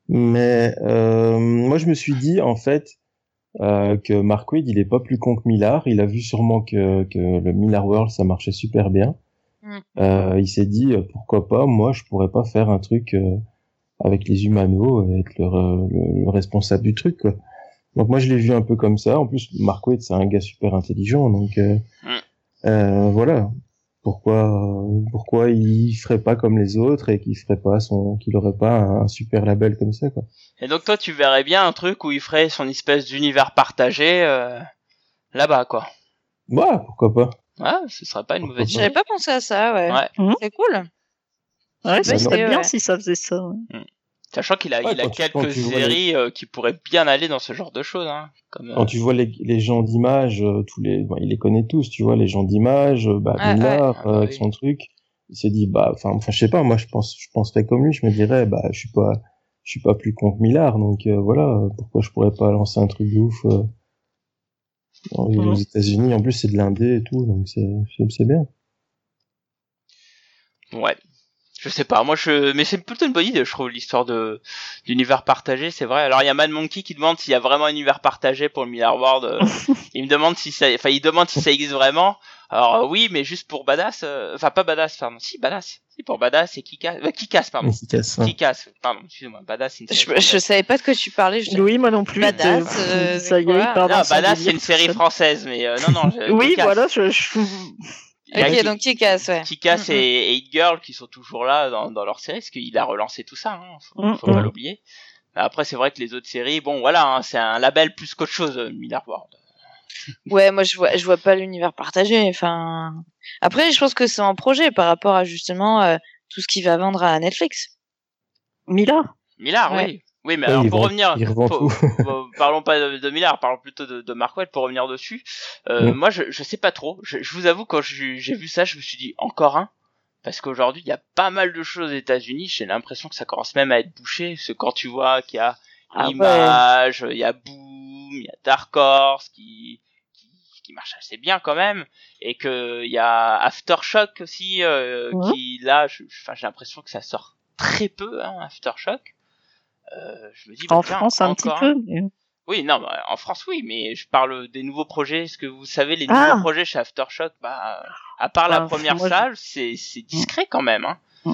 Speaker 4: Mais moi, je me suis dit, en fait, euh, que Mark Wade, il est pas plus con que Millard. Il a vu sûrement que, que le Millard World, ça marchait super bien. Mm. Euh, il s'est dit, euh, pourquoi pas, moi, je pourrais pas faire un truc euh, avec les humanos et être le, le, responsable du truc, quoi. Donc moi, je l'ai vu un peu comme ça. En plus, Mark Wade, c'est un gars super intelligent, donc mm. Voilà pourquoi pourquoi il ferait pas comme les autres et qu'il ferait pas son qu'il aurait pas un, super label comme ça quoi.
Speaker 1: Et donc toi tu verrais bien un truc où il ferait son espèce d'univers partagé euh, là-bas quoi.
Speaker 4: Ouais, pourquoi pas.
Speaker 1: Ouais, ce serait pas une mauvaise idée.
Speaker 2: J'avais pas pensé à ça, ouais.
Speaker 1: ouais.
Speaker 2: Mmh. C'est cool.
Speaker 3: Ouais, ça serait bien si ça faisait ça. Ouais.
Speaker 1: Mmh. Sachant qu'il a, il a quelques séries euh, qui pourraient bien aller dans ce genre de choses. Hein,
Speaker 4: comme, Quand euh, tu vois les, les gens d'image, euh, tous les, bon, il les connaît tous, tu vois, les gens d'image, bah, Millard, ah, avec son truc, il s'est dit, bah, enfin, enfin, je sais pas, moi, je pense, je penserais comme lui, je me dirais, bah, je suis pas, je suis pas plus con que Millard, donc voilà, pourquoi je pourrais pas lancer un truc de ouf aux mhm. États-Unis. En plus, c'est de l'indé et tout, donc c'est, c'est bien.
Speaker 1: Ouais. Je sais pas, moi je, mais c'est plutôt une bonne idée, je trouve l'histoire de d'univers partagé, c'est vrai. Alors il y a Mad Monkey qui demande s'il y a vraiment un univers partagé pour le Miller World. Euh, il me demande si ça, enfin il demande si ça existe vraiment. Alors euh, oui, mais juste pour Badass, euh, enfin pas Badass, pardon, si Badass, si pour Badass et Kikas, euh, Kikas pardon,
Speaker 4: Kikas,
Speaker 1: Kikas, pardon, excuse-moi, Badass. Une
Speaker 2: je, je savais pas de quoi tu parlais. Je...
Speaker 3: Oui, moi non plus.
Speaker 2: Badass,
Speaker 3: ça y est, pardon.
Speaker 1: Non, Badass c'est une série française, mais non non. Je,
Speaker 3: oui, voilà, je...
Speaker 2: Ok, donc Kikas, ouais.
Speaker 1: Kikas mm, mm. et, Hit Girl qui sont toujours là dans, dans leur série, parce qu'il a relancé tout ça, hein, faut, mm, faut pas l'oublier. Après, c'est vrai que les autres séries, bon, voilà, hein, c'est un label plus qu'autre chose, euh, Miller World.
Speaker 2: Ouais, moi je vois, je vois pas l'univers partagé. Enfin, après, je pense que c'est un projet par rapport à justement euh, tout ce qu'il va vendre à Netflix.
Speaker 3: Miller.
Speaker 1: Miller, oui. Oui, mais
Speaker 4: Ouais,
Speaker 1: alors pour
Speaker 4: vend-
Speaker 1: revenir, pour- pour- parlons pas de, de Miller, parlons plutôt de, de pour revenir dessus. Euh,
Speaker 4: Mm.
Speaker 1: Moi, je, je sais pas trop. Je, je vous avoue, quand j'ai vu ça, je me suis dit encore un, parce qu'aujourd'hui, il y a pas mal de choses aux États-Unis. J'ai l'impression que ça commence même à être bouché. Parce que quand tu vois qu'il y a
Speaker 2: Ah.
Speaker 1: Image, il y a Boom, il y a Dark Horse qui, qui qui marche assez bien quand même, et que il y a Aftershock aussi euh,
Speaker 3: Ouais.
Speaker 1: qui là, je- enfin j'ai l'impression que ça sort très peu, hein, Aftershock. Euh, je me dis, bah,
Speaker 3: En
Speaker 1: tiens,
Speaker 3: France, un petit peu. mais-
Speaker 1: oui, non, bah, en France, oui, mais je parle des nouveaux projets. Est-ce que vous savez, les
Speaker 3: Ah.
Speaker 1: nouveaux projets chez Aftershock, bah, à part la
Speaker 3: Ah,
Speaker 1: première
Speaker 3: moi, je-
Speaker 1: salle, c'est, c'est discret quand même, hein.
Speaker 3: Mm.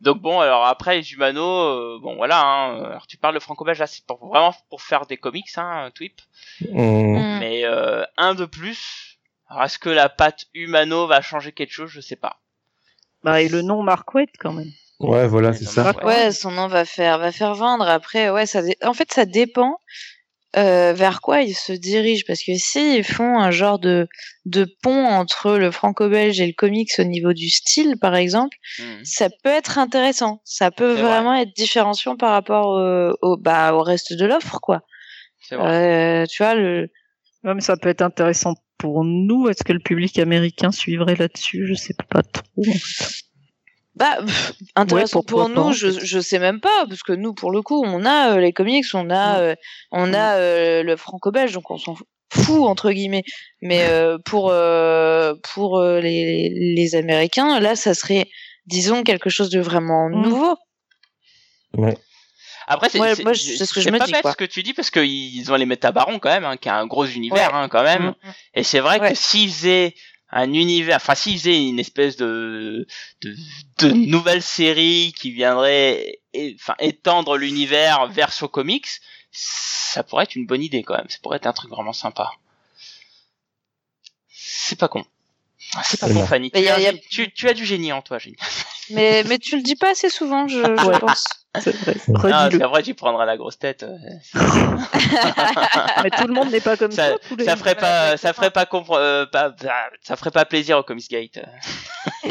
Speaker 1: Donc bon, alors après, les Humano, euh, bon, voilà, hein. Alors tu parles de Franco-Belge, là, c'est pour, vraiment pour faire des comics, hein, Twip.
Speaker 4: On-
Speaker 2: Mm.
Speaker 1: Mais, euh, un de plus. Alors, est-ce que la patte Humano va changer quelque chose? Je sais pas.
Speaker 3: Bah, et le nom Mark Waid, quand même.
Speaker 4: Ouais, voilà, c'est ça.
Speaker 2: Ouais, son nom va faire, va faire vendre. Après, ouais, ça, en fait, ça dépend euh, vers quoi ils se dirigent. Parce que s'ils font un genre de, de pont entre le franco-belge et le comics au niveau du style, par exemple,
Speaker 1: Mhm.
Speaker 2: ça peut être intéressant. Ça peut
Speaker 1: C'est
Speaker 2: vraiment être différenciant par rapport au, au, bah, au reste de l'offre, quoi.
Speaker 1: C'est vrai.
Speaker 2: Euh, tu vois, le,
Speaker 3: Ouais, mais ça peut être intéressant pour nous. Est-ce que le public américain suivrait là-dessus? Je sais pas trop.
Speaker 2: Bah, pff, intéressant pour nous, je, je sais même pas, parce que nous, pour le coup, on a euh, les comics, on a, euh, on a euh, le franco-belge, donc on s'en fout entre guillemets. Mais euh, pour euh, pour euh, les, les Américains, là, ça serait, disons, quelque chose de vraiment
Speaker 3: Mm.
Speaker 2: nouveau.
Speaker 4: Ouais.
Speaker 1: Après, c'est
Speaker 2: Ouais, ce que je me
Speaker 1: pas
Speaker 2: dis,
Speaker 1: bête
Speaker 2: quoi.
Speaker 1: ce que tu dis parce qu'ils ont les métabarons quand même, hein, qui a un gros univers
Speaker 2: Ouais.
Speaker 1: hein, quand même.
Speaker 3: Mm.
Speaker 1: Et c'est vrai
Speaker 2: Ouais.
Speaker 1: que s'ils faisaient un univers, enfin s'ils faisaient une espèce de de, de nouvelle série qui viendrait, et- enfin étendre l'univers verso comics, ça pourrait être une bonne idée quand même. Ça pourrait être un truc vraiment sympa. C'est pas con. C'est pas con. Fanny. Tu,
Speaker 2: y a-
Speaker 1: as,
Speaker 2: y a-
Speaker 1: tu, tu as du génie en toi, génie.
Speaker 2: Mais mais tu le dis pas assez souvent, je, je pense.
Speaker 3: C'est vrai.
Speaker 1: Non, c'est vrai, tu prendras la grosse tête. euh,
Speaker 3: Mais tout le monde n'est pas comme
Speaker 1: ça,
Speaker 3: ça. tous les-
Speaker 1: ça ferait pas, ça ferait pas compre- euh, pas, ça ferait pas plaisir au Comics Gate.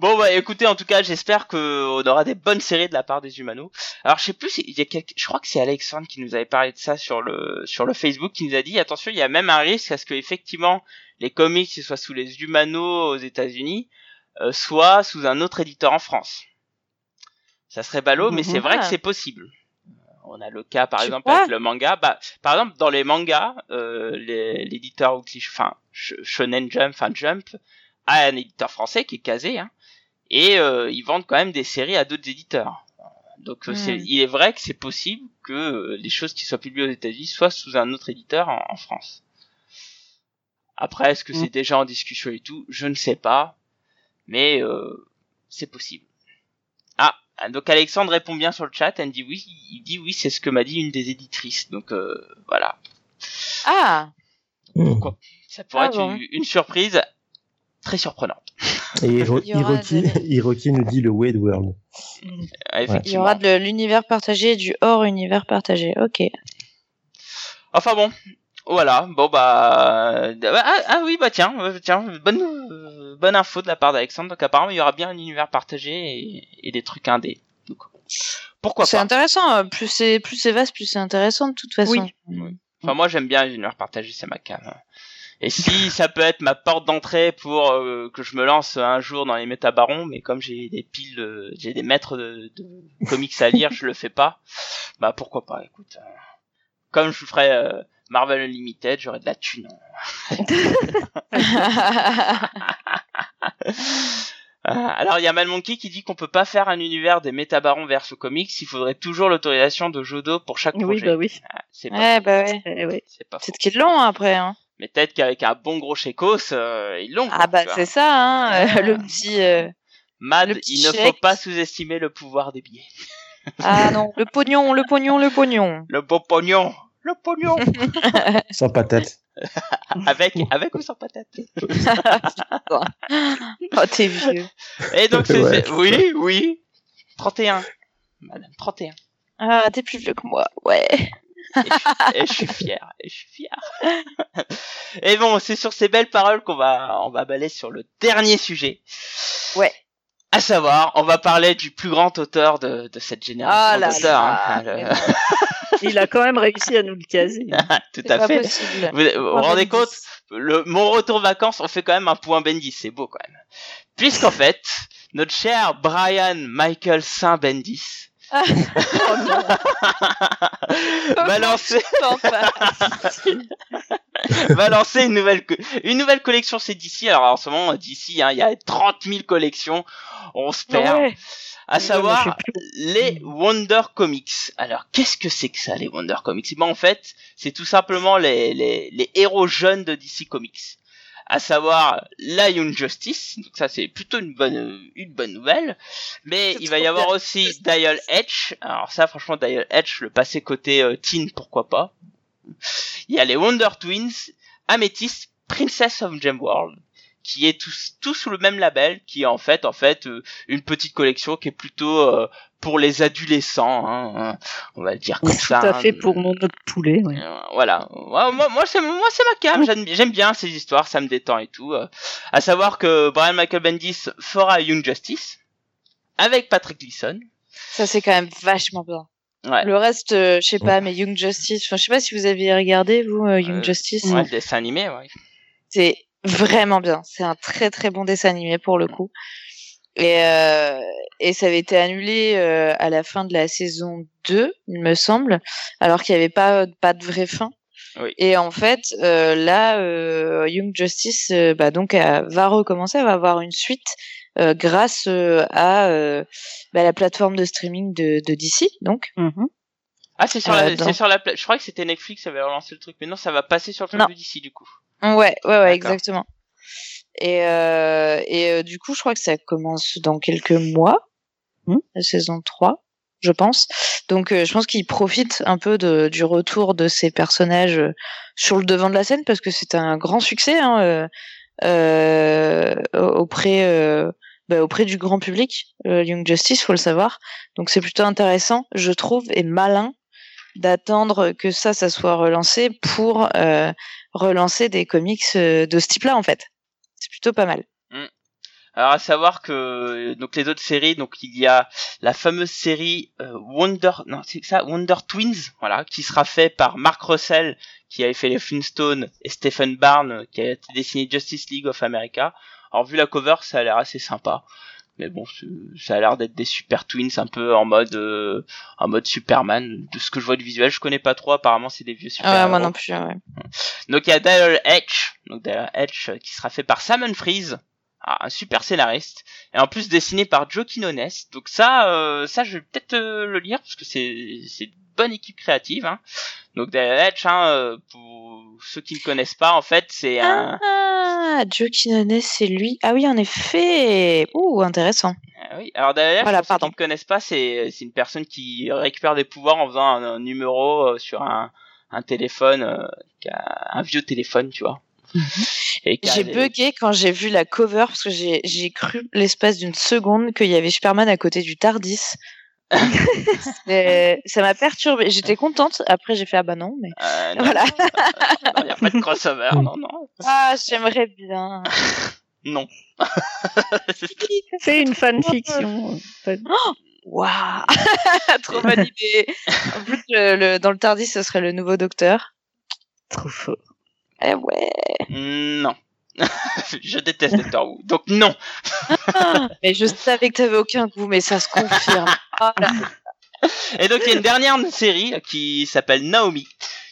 Speaker 1: bon bah écoutez, en tout cas, j'espère que on aura des bonnes séries de la part des Humanos. Alors je sais plus, il y a quelques- je crois que c'est Alexandre qui nous avait parlé de ça sur le sur le Facebook, qui nous a dit attention, il y a même un risque à ce que effectivement les comics soient sous les Humanos aux États-Unis, euh, soit sous un autre éditeur en France. Ça serait ballot, mais c'est vrai que c'est possible. On a le cas par
Speaker 2: Tu
Speaker 1: exemple avec le manga. Bah, par exemple dans les mangas, euh, l'éditeur Weekly, enfin Sh- Shonen Jump, enfin Jump, a un éditeur français qui est casé, hein, et euh, ils vendent quand même des séries à d'autres éditeurs. Donc euh,
Speaker 2: Hmm.
Speaker 1: il est vrai que c'est possible que euh, les choses qui soient publiées aux États-Unis soient sous un autre éditeur en, en France. Après, est-ce que
Speaker 3: Hmm.
Speaker 1: c'est déjà en discussion et tout? Je ne sais pas, mais euh, c'est possible. Ah, donc Alexandre répond bien sur le chat. Elle dit oui. Il dit oui, c'est ce que m'a dit une des éditrices. Donc euh, voilà,
Speaker 2: Ah,
Speaker 1: ça pourrait
Speaker 2: Ah
Speaker 1: être
Speaker 2: bon.
Speaker 1: une, une surprise très surprenante.
Speaker 4: Et Hiro- Hiroki,
Speaker 2: de-
Speaker 4: Hiroki nous dit le Wade World.
Speaker 2: Il y aura de l'univers partagé et du hors univers partagé. Ok.
Speaker 1: Enfin bon, voilà. Bon bah euh, ah, ah oui bah tiens, euh, tiens, bonne bonne info de la part d'Alexandre. Donc apparemment il y aura bien un univers partagé et, et des trucs indés. Donc pourquoi
Speaker 2: C'est intéressant. euh, Plus c'est plus c'est vaste, plus c'est intéressant de toute façon.
Speaker 3: Oui.
Speaker 1: Enfin moi j'aime bien les univers partagés, c'est ma cam. Et si ça peut être ma porte d'entrée pour euh, que je me lance un jour dans les métabarons, mais comme j'ai des piles, euh, j'ai des mètres de, de comics à lire, je le fais pas. Bah pourquoi pas, écoute. euh, comme je ferais euh, Marvel Unlimited, j'aurais de la thune. Ah, Alors il y a Malmonkey qui dit qu'on peut pas faire un univers des métabarons verso comics, il faudrait toujours l'autorisation de Jodo pour chaque
Speaker 3: Oui,
Speaker 1: projet.
Speaker 3: bah oui.
Speaker 1: Ah, c'est pas,
Speaker 2: ouais, bah ouais.
Speaker 3: Eh ouais.
Speaker 1: c'est pas.
Speaker 2: C'est qu'ils l'ont après. Hein.
Speaker 1: Mais peut-être qu'avec un bon gros chécos, euh, ils l'ont.
Speaker 2: Ah bah c'est ça, hein, euh, le petit. euh,
Speaker 1: Mad,
Speaker 2: le petit
Speaker 1: il ne faut pas sous-estimer le pouvoir des billets.
Speaker 2: Ah non, le pognon, le pognon, le pognon.
Speaker 1: Le beau pognon, le pognon,
Speaker 4: Sans patate.
Speaker 1: avec avec ou sans patate.
Speaker 2: Oh t'es vieux.
Speaker 1: Et donc c'est
Speaker 4: Ouais.
Speaker 1: oui, oui, 31, Madame 31.
Speaker 2: Ah t'es plus vieux que moi. Ouais.
Speaker 1: Et je suis fier, et je suis fier. et bon, c'est sur ces belles paroles qu'on va on va baler sur le dernier sujet.
Speaker 2: Ouais.
Speaker 1: À savoir, on va parler du plus grand auteur de, de cette génération
Speaker 2: Ah là
Speaker 1: d'auteurs.
Speaker 2: là.
Speaker 1: hein. Le-
Speaker 3: Il a quand même réussi à nous le caser.
Speaker 1: Tout
Speaker 2: C'est
Speaker 1: à fait.
Speaker 2: possible.
Speaker 1: Vous vous, rendez compte le, Mon retour vacances, on fait quand même un point Bendis, c'est beau quand même. Puisqu'en fait, notre cher Brian Michael Saint Bendis
Speaker 3: Oh non.
Speaker 1: va lancer,
Speaker 2: T'en passes.
Speaker 1: va lancer une nouvelle, une nouvelle collection c'est DC. Alors en ce moment, DC, hein, il y a 30 000 collections. On se perd.
Speaker 3: Ouais.
Speaker 1: À savoir, les Wonder Comics. Alors, qu'est-ce que c'est que ça, les Wonder Comics? Ben, en fait, c'est tout simplement les, les, les héros jeunes de DC Comics. À savoir la Young Justice. Donc ça, c'est plutôt une bonne, une bonne nouvelle. Mais il va y avoir
Speaker 2: bien.
Speaker 1: aussi Dial Edge. Alors ça, franchement, Dial Edge, le passé côté euh, teen, pourquoi pas. Il y a les Wonder Twins, Amethyst, Princess of Gemworld, qui est tout, tout sous le même label, qui est en fait, en fait, euh, une petite collection qui est plutôt euh, pour les adolescents, hein, hein, on va le dire comme
Speaker 3: Tout
Speaker 1: ça.
Speaker 3: à
Speaker 1: hein.
Speaker 3: fait pour mon autre poulet. ouais.
Speaker 1: Euh, voilà. Moi, moi, c'est moi, c'est ma cam. J'aime, j'aime bien ces histoires, ça me détend et tout. euh. À savoir que Brian Michael Bendis fera Young Justice avec Patrick Gleason.
Speaker 2: Ça, c'est quand même vachement bien.
Speaker 1: Ouais.
Speaker 2: Le reste, euh, je sais pas, mais Young Justice, enfin, je sais pas si vous avez regardé, vous, euh, Young
Speaker 1: Euh,
Speaker 2: Justice.
Speaker 1: Ouais, le dessin animé, ouais.
Speaker 2: C'est vraiment bien. C'est un très très bon dessin animé pour le coup. Et, euh, et ça avait été annulé euh, à la fin de la saison 2, il me semble, alors qu'il n'y avait pas, pas de vraie fin.
Speaker 1: Oui.
Speaker 2: Et en fait, euh, là, euh, Young Justice euh, bah, donc, euh, va recommencer, elle va avoir une suite euh, grâce euh, à euh, bah, la plateforme de streaming de, de DC. Donc,
Speaker 3: Mhm.
Speaker 1: Ah, c'est sur,
Speaker 2: Euh,
Speaker 1: la, sur la, je crois que c'était Netflix qui avait relancé le truc, mais non, ça va passer sur le
Speaker 2: Non.
Speaker 1: truc de DC du coup.
Speaker 2: Ouais, ouais, ouais, exactement. Et, euh, et euh, du coup, je crois que ça commence dans quelques mois,
Speaker 3: Hmm.
Speaker 2: la saison 3, je pense. Donc, euh, je pense qu'ils profitent un peu de, du retour de ces personnages euh, sur le devant de la scène parce que c'est un grand succès hein, euh, euh, auprès, euh, bah, auprès du grand public, euh, Young Justice, faut le savoir. Donc, c'est plutôt intéressant, je trouve, et malin d'attendre que ça, soit relancé pour euh, relancer des comics euh, de ce type-là, en fait. C'est plutôt pas mal.
Speaker 1: Alors à savoir que donc les autres séries, donc il y a la fameuse série euh, Wonder, Twins, voilà, qui sera fait par Mark Russell, qui avait fait les Flintstones, et Stephen Barnes, qui a dessiné Justice League of America. Alors vu la cover, ça a l'air assez sympa, mais bon, ça a l'air d'être des super twins, un peu en mode euh, en mode Superman. De ce que je vois du visuel, je connais pas trop. Apparemment, c'est des vieux super.
Speaker 2: Ah ouais, moi non plus. Ouais.
Speaker 1: Donc il y a Dial Edge, donc Dial Edge euh, qui sera fait par Sam Freeze, un super scénariste, et en plus dessiné par Joe Quinones. Donc ça, euh, ça je vais peut-être euh, le lire parce que c'est c'est une bonne équipe créative. Hein. Donc Edge, hein, euh, pour ceux qui ne connaissent pas, en fait c'est un
Speaker 2: Ah, Joe Quinones, c'est lui. Ah oui, en effet. Ouh, intéressant.
Speaker 1: Ah oui. Alors d'ailleurs,
Speaker 2: Voilà,
Speaker 1: pour ceux qui ne connaissent pas, c'est c'est une personne qui récupère des pouvoirs en faisant un, un numéro euh, sur un un téléphone, euh, un vieux téléphone, tu vois. A
Speaker 2: J'ai bugué quand j'ai vu la cover parce que j'ai j'ai cru l'espace d'une seconde qu'il y avait Superman à côté du Tardis. Ça m'a perturbée. J'étais contente. Après, j'ai fait ah bah non, mais
Speaker 1: Euh, non,
Speaker 2: voilà.
Speaker 1: Il n'y a pas de crossover, non, non.
Speaker 2: Ah, j'aimerais bien.
Speaker 1: Non.
Speaker 3: Fais une fanfiction.
Speaker 2: Waouh, trop bonne idée. En plus, le, le- dans le Tardis, ce serait le nouveau Docteur.
Speaker 3: Trop fort.
Speaker 2: Eh ouais.
Speaker 1: Non. je déteste Doctor Who. Donc non.
Speaker 2: Ah, mais je savais que t'avais aucun goût, mais ça se confirme. Ah là.
Speaker 1: Et donc il y a une dernière série qui s'appelle Naomi,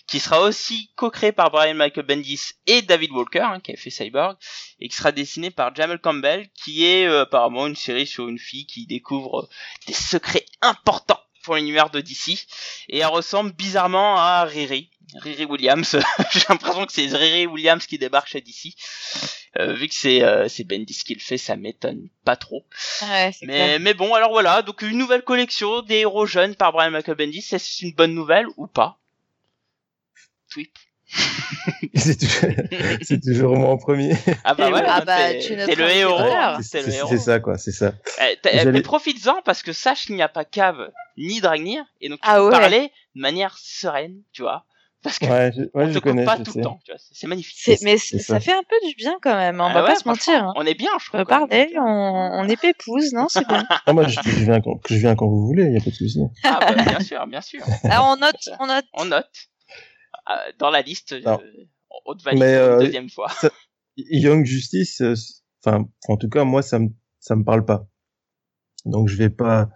Speaker 1: qui sera aussi co-créée par Brian Michael Bendis et David Walker, hein, qui a fait Cyborg, et qui sera dessinée par Jamal Campbell, qui est euh, apparemment une série sur une fille qui découvre euh, des secrets importants pour l'univers de DC, et elle ressemble bizarrement à Riri. Riri Williams, j'ai l'impression que c'est Riri Williams qui débarque chez DC. Euh, vu que c'est euh, c'est Bendis qui le fait, ça m'étonne pas trop.
Speaker 2: Ouais, c'est clair.
Speaker 1: Mais, mais bon, alors voilà, donc une nouvelle collection des héros jeunes par Brian Michael Bendis, est-ce une bonne nouvelle ou pas? Tweet.
Speaker 4: c'est toujours, c'est toujours moi en premier.
Speaker 1: Ah bah
Speaker 3: Et
Speaker 1: ouais.
Speaker 2: Ah bah,
Speaker 1: t'es le héros,
Speaker 4: C'est
Speaker 1: t'es le
Speaker 4: c'est-
Speaker 1: héros.
Speaker 4: c'est ça, quoi, c'est ça.
Speaker 1: Eh, t'as- eh, mais profites-en parce que sache qu'il n'y a pas Cave ni Dragnir et donc tu
Speaker 2: Ah
Speaker 1: peux
Speaker 2: ouais.
Speaker 1: parler de manière sereine, tu vois. Parce que
Speaker 4: Ouais, je, ouais,
Speaker 1: on te
Speaker 4: connais,
Speaker 1: pas
Speaker 4: je
Speaker 1: tout
Speaker 4: sais.
Speaker 1: le temps. tu vois, C'est magnifique.
Speaker 2: C'est- mais
Speaker 4: c'est
Speaker 2: ça.
Speaker 4: ça.
Speaker 2: fait un peu du bien quand même, hein, on
Speaker 1: Ah
Speaker 2: va
Speaker 1: ouais,
Speaker 2: pas se mentir. Hein.
Speaker 1: On est bien, je
Speaker 2: On
Speaker 1: trouve.
Speaker 2: parler, on, on est pépouze, non C'est.
Speaker 4: Ah, moi, je, je viens quand, je viens quand vous voulez, il y a pas de souci.
Speaker 1: Ah, bah, bien sûr, bien sûr.
Speaker 2: Ah, on note, on note.
Speaker 1: On note. Euh, dans la liste, euh,
Speaker 4: Non.
Speaker 1: on te valide
Speaker 4: Mais,
Speaker 1: pour une
Speaker 4: euh,
Speaker 1: deuxième fois.
Speaker 4: Young Justice, euh, enfin, en tout cas, moi, ça me, ça me parle pas. Donc, je vais pas,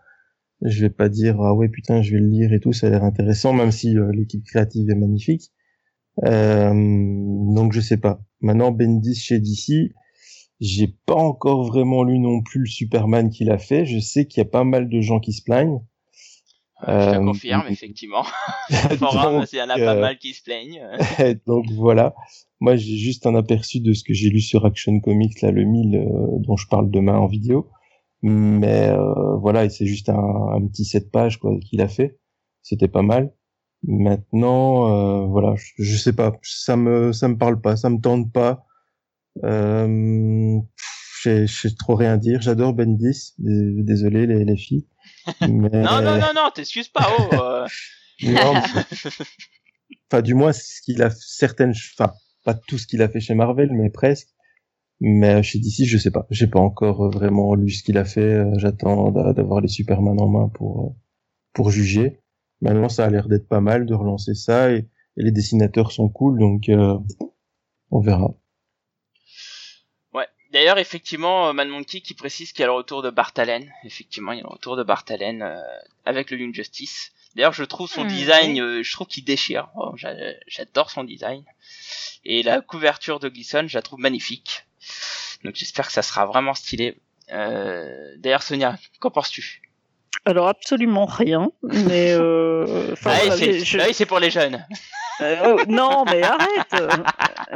Speaker 4: je vais pas dire, ah ouais, putain, je vais le lire et tout, ça a l'air intéressant, même si euh, l'équipe créative est magnifique. Euh, donc, je sais pas. Maintenant, Bendis chez DC, j'ai pas encore vraiment lu non plus le Superman qu'il a fait. Je sais qu'il y a pas mal de gens qui se plaignent.
Speaker 1: Euh, je te
Speaker 4: euh,
Speaker 1: confirme, effectivement. Forum, il y en a pas
Speaker 4: euh,
Speaker 1: mal qui se plaignent.
Speaker 4: Donc voilà. Moi, j'ai juste un aperçu de ce que j'ai lu sur Action Comics, là, le 1000, euh, dont je parle demain en vidéo. Mais euh, voilà, et c'est juste un, un petit 7 pages quoi qu'il a fait. C'était pas mal. Maintenant, euh, voilà, je, je sais pas, ça me ça me parle pas, ça me tente pas. Euh, je sais trop rien dire. J'adore Bendis. Dés- Désolé les, les filles. Mais...
Speaker 1: Non, non, non, non, t'excuses pas, oh. euh,
Speaker 4: Non, enfin du moins ce qu'il a certaines enfin pas tout ce qu'il a fait chez Marvel mais presque mais chez DC je sais pas j'ai pas encore euh, vraiment lu ce qu'il a fait euh, j'attends d'a- d'avoir les Superman en main pour euh, pour juger maintenant ça a l'air d'être pas mal de relancer ça et, les dessinateurs sont cool donc euh, on verra
Speaker 1: Ouais. D'ailleurs, effectivement, Man Monkey qui précise qu'il y a le retour de Bart Allen. Effectivement, il y a le retour de Bart Allen euh, avec le Young Justice. D'ailleurs, je trouve son
Speaker 2: Hmm,
Speaker 1: design, euh, je trouve qu'il déchire. Oh, j'a- J'adore son design. Et la couverture de Gleason, je la trouve magnifique. Donc j'espère que ça sera vraiment stylé. Euh, D'ailleurs, Sonia, qu'en penses-tu?
Speaker 3: Alors absolument rien, mais euh,
Speaker 1: Ah
Speaker 3: voilà,
Speaker 1: c'est ah c'est pour les jeunes.
Speaker 3: Euh, oh, non, mais arrête. Euh,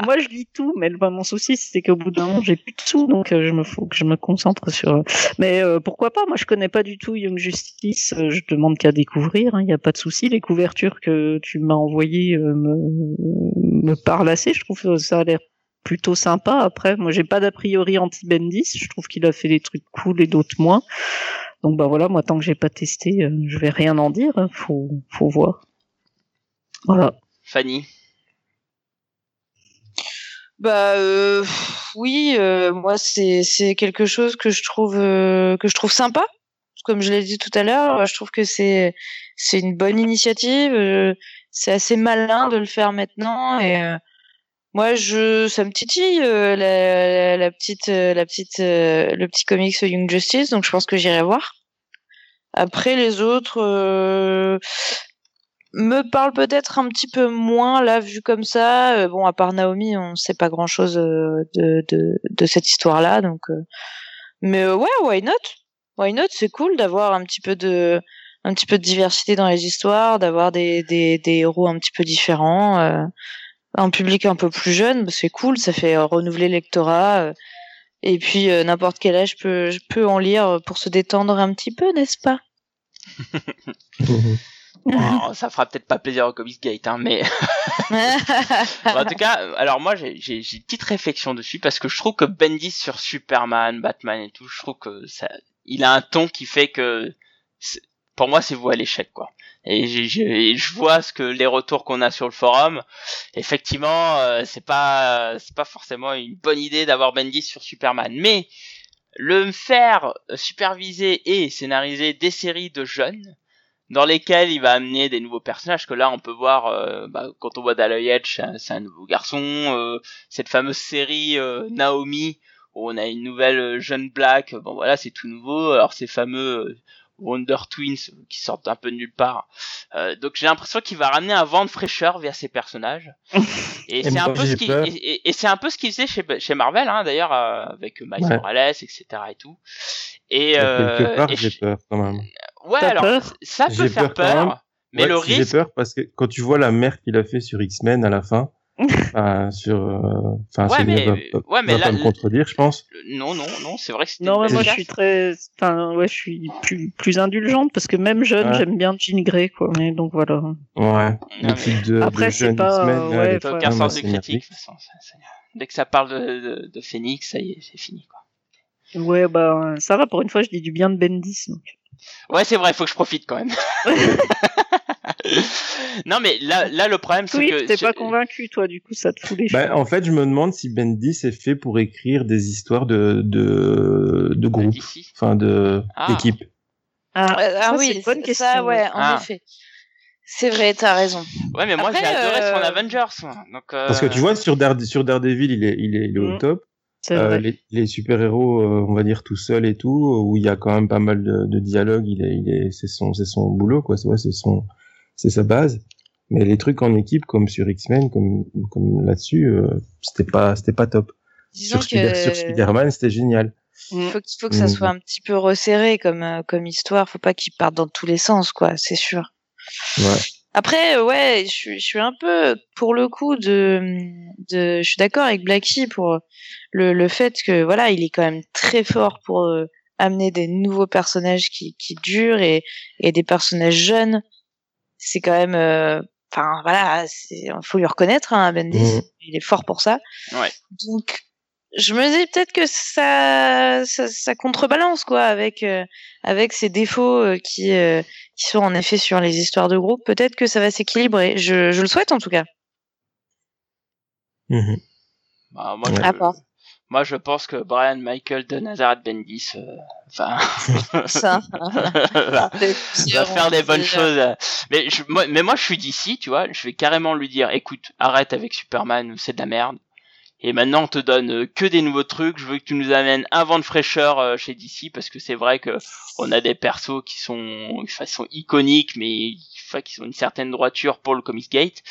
Speaker 3: Moi, je lis tout, mais le- mon souci, c'est qu'au bout d'un moment, j'ai plus de sous, donc euh, je me faut que je me concentre sur. Mais euh, pourquoi pas? Moi, je connais pas du tout Young Justice. euh, je demande qu'à découvrir. Il n'y a pas de souci. Les couvertures que tu m'as envoyées euh, me, me parlent assez. Je trouve que ça a l'air plutôt sympa. Après, moi, j'ai pas d'a priori anti Bendis. Je trouve qu'il a fait des trucs cool et d'autres moins. Donc bah voilà, moi tant que j'ai pas testé, euh, je vais rien en dire. hein. Faut, faut voir. Voilà.
Speaker 1: Fanny.
Speaker 2: Bah euh, oui, euh, moi c'est c'est quelque chose que je trouve euh, que je trouve sympa. Comme je l'ai dit tout à l'heure, je trouve que c'est c'est une bonne initiative. euh, c'est assez malin de le faire maintenant et euh, moi je ça me titille euh, la, petite euh, la petite euh, le petit comics Young Justice donc je pense que j'irai voir. Après les autres me parle peut-être un petit peu moins là vu comme ça. Bon, à part Naomi, on sait pas grand chose de, de, de cette histoire-là, donc. Mais ouais, why not? Why not? C'est cool d'avoir un petit peu de un petit peu de diversité dans les histoires, d'avoir des, des, des héros un petit peu différents, un public un peu plus jeune, bah, c'est cool, ça fait euh, renouveler le lectorat. euh, et puis euh, n'importe quel âge peut, peut en lire pour se détendre un petit peu, n'est-ce pas?
Speaker 1: Oh, ça fera peut-être pas plaisir au Comics Gate, hein, mais Bon, en tout cas, alors moi j'ai une petite réflexion dessus parce que je trouve que Bendis sur Superman, Batman et tout, je trouve que ça, il a un ton qui fait que pour moi c'est vous à l'échec quoi. Et je vois ce que les retours qu'on a sur le forum, effectivement euh, c'est pas c'est pas forcément une bonne idée d'avoir Bendis sur Superman, mais le faire superviser et scénariser des séries de jeunes dans lesquels il va amener des nouveaux personnages que là on peut voir euh, bah, quand on voit Dalley Edge c'est un, nouveau garçon euh, cette fameuse série euh, Naomi où on a une nouvelle euh, jeune black. Bon voilà c'est tout nouveau. Alors ces fameux Wonder Twins qui sortent un peu de nulle part. Euh, donc j'ai l'impression qu'il va ramener un vent de fraîcheur vers ces personnages. Et, c'est un peu ce qui et, et- et c'est un peu ce qu'il faisait chez chez Marvel hein, d'ailleurs euh, avec Miles
Speaker 4: Ouais.
Speaker 1: Morales etc et tout. Et, euh,
Speaker 4: quelque part
Speaker 1: et
Speaker 4: j'ai
Speaker 1: je-
Speaker 4: peur quand même.
Speaker 1: Ouais
Speaker 3: T'as
Speaker 1: alors
Speaker 3: peur
Speaker 1: ça peut faire
Speaker 4: peur
Speaker 1: mais
Speaker 4: Ouais,
Speaker 1: le
Speaker 4: si J'ai
Speaker 1: risque
Speaker 4: peur parce que quand tu vois la merde qu'il a fait sur X-Men à la fin, enfin, sur, euh, enfin,
Speaker 1: Ouais, mais-
Speaker 4: va, va-
Speaker 1: ouais, mais
Speaker 4: va
Speaker 1: là-
Speaker 4: pas me contredire, je pense.
Speaker 1: Non, non, non, c'est vrai que
Speaker 3: Non,
Speaker 1: une
Speaker 3: mais moi je suis très, enfin ouais, je suis plus, plus indulgente parce que même jeune,
Speaker 4: Ouais.
Speaker 3: j'aime bien Jean Grey quoi. Mais donc voilà.
Speaker 4: Ouais. De,
Speaker 3: Après,
Speaker 4: de
Speaker 3: pas,
Speaker 4: là,
Speaker 3: ouais,
Speaker 1: aucun sens de critique, de
Speaker 4: merdique.
Speaker 1: toute façon. ça- ça- Dès que ça parle de, de, de Phoenix, ça y est, c'est fini, quoi.
Speaker 3: Ouais, bah ça va. Pour une fois, je dis du bien de Bendis. Donc.
Speaker 1: Ouais, c'est vrai, faut que je profite quand même. non mais là, là le problème c'est
Speaker 3: Oui,
Speaker 1: que
Speaker 3: t'es
Speaker 1: je-
Speaker 3: pas convaincu, toi, du coup, ça te fout les
Speaker 4: Bah, en fait, je me demande si Bendis est fait pour écrire des histoires de de, de groupe,
Speaker 1: d'ici.
Speaker 4: enfin de
Speaker 1: Ah.
Speaker 4: d'équipe.
Speaker 3: Ah,
Speaker 2: ah
Speaker 3: ça,
Speaker 2: oui,
Speaker 3: c'est une bonne
Speaker 2: ça,
Speaker 3: question.
Speaker 2: ouais, en
Speaker 1: Ah.
Speaker 2: effet. C'est vrai, t'as raison.
Speaker 1: Ouais, mais moi j'ai adoré son
Speaker 2: euh,
Speaker 1: Avengers. Donc, euh,
Speaker 4: Parce que tu vois, sur, Dare- sur Daredevil, il est, il est, il est au
Speaker 3: Mm.
Speaker 4: top. Euh, les, les super-héros, euh, on va dire tout seul et tout, où il y a quand même pas mal de, de dialogue, il est, il est, c'est son, c'est son boulot, quoi. C'est, ouais, c'est son, c'est sa base. Mais les trucs en équipe, comme sur X-Men, comme, comme là-dessus, euh, c'était pas, c'était pas top.
Speaker 2: Disons
Speaker 4: Sur,
Speaker 2: que
Speaker 4: sur Spider-Man, c'était génial.
Speaker 3: Mm.
Speaker 2: faut, faut que ça
Speaker 4: Mm.
Speaker 2: soit un petit peu resserré comme, euh, comme histoire. Faut pas qu'il parte dans tous les sens, quoi, c'est sûr.
Speaker 4: Ouais.
Speaker 2: Après, euh, ouais, je suis, je suis un peu pour le coup de, de, je suis d'accord avec Blackie pour le, le fait que voilà, il est quand même très fort pour euh, amener des nouveaux personnages qui, qui durent et, et des personnages jeunes. C'est quand même, euh, enfin voilà, c'est, faut lui reconnaître, hein, Bendis,
Speaker 4: Mhm.
Speaker 2: il est fort pour ça.
Speaker 1: Ouais.
Speaker 2: Donc, je me dis peut-être que ça, ça, ça contrebalance quoi avec euh, avec ces défauts euh, qui euh, qui sont en effet sur les histoires de groupe. Peut-être que ça va s'équilibrer. Je, je le souhaite en tout cas.
Speaker 4: Mhm.
Speaker 1: bah, moi,
Speaker 4: Ouais.
Speaker 1: je,
Speaker 2: À part.
Speaker 1: Moi je pense que Brian Michael de Nazareth Bendis, euh, enfin,
Speaker 2: Ça.
Speaker 1: va, va faire des bonnes choses. euh. Mais je, moi, mais moi je suis d'ici, tu vois, je vais carrément lui dire, écoute, arrête avec Superman, c'est de la merde. Et maintenant on te donne euh, que des nouveaux trucs. Je veux que tu nous amènes un vent de fraîcheur euh, chez DC parce que c'est vrai que on a des persos qui sont, ils sont iconiques, mais enfin, qui ont une certaine droiture pour le Comics Gate.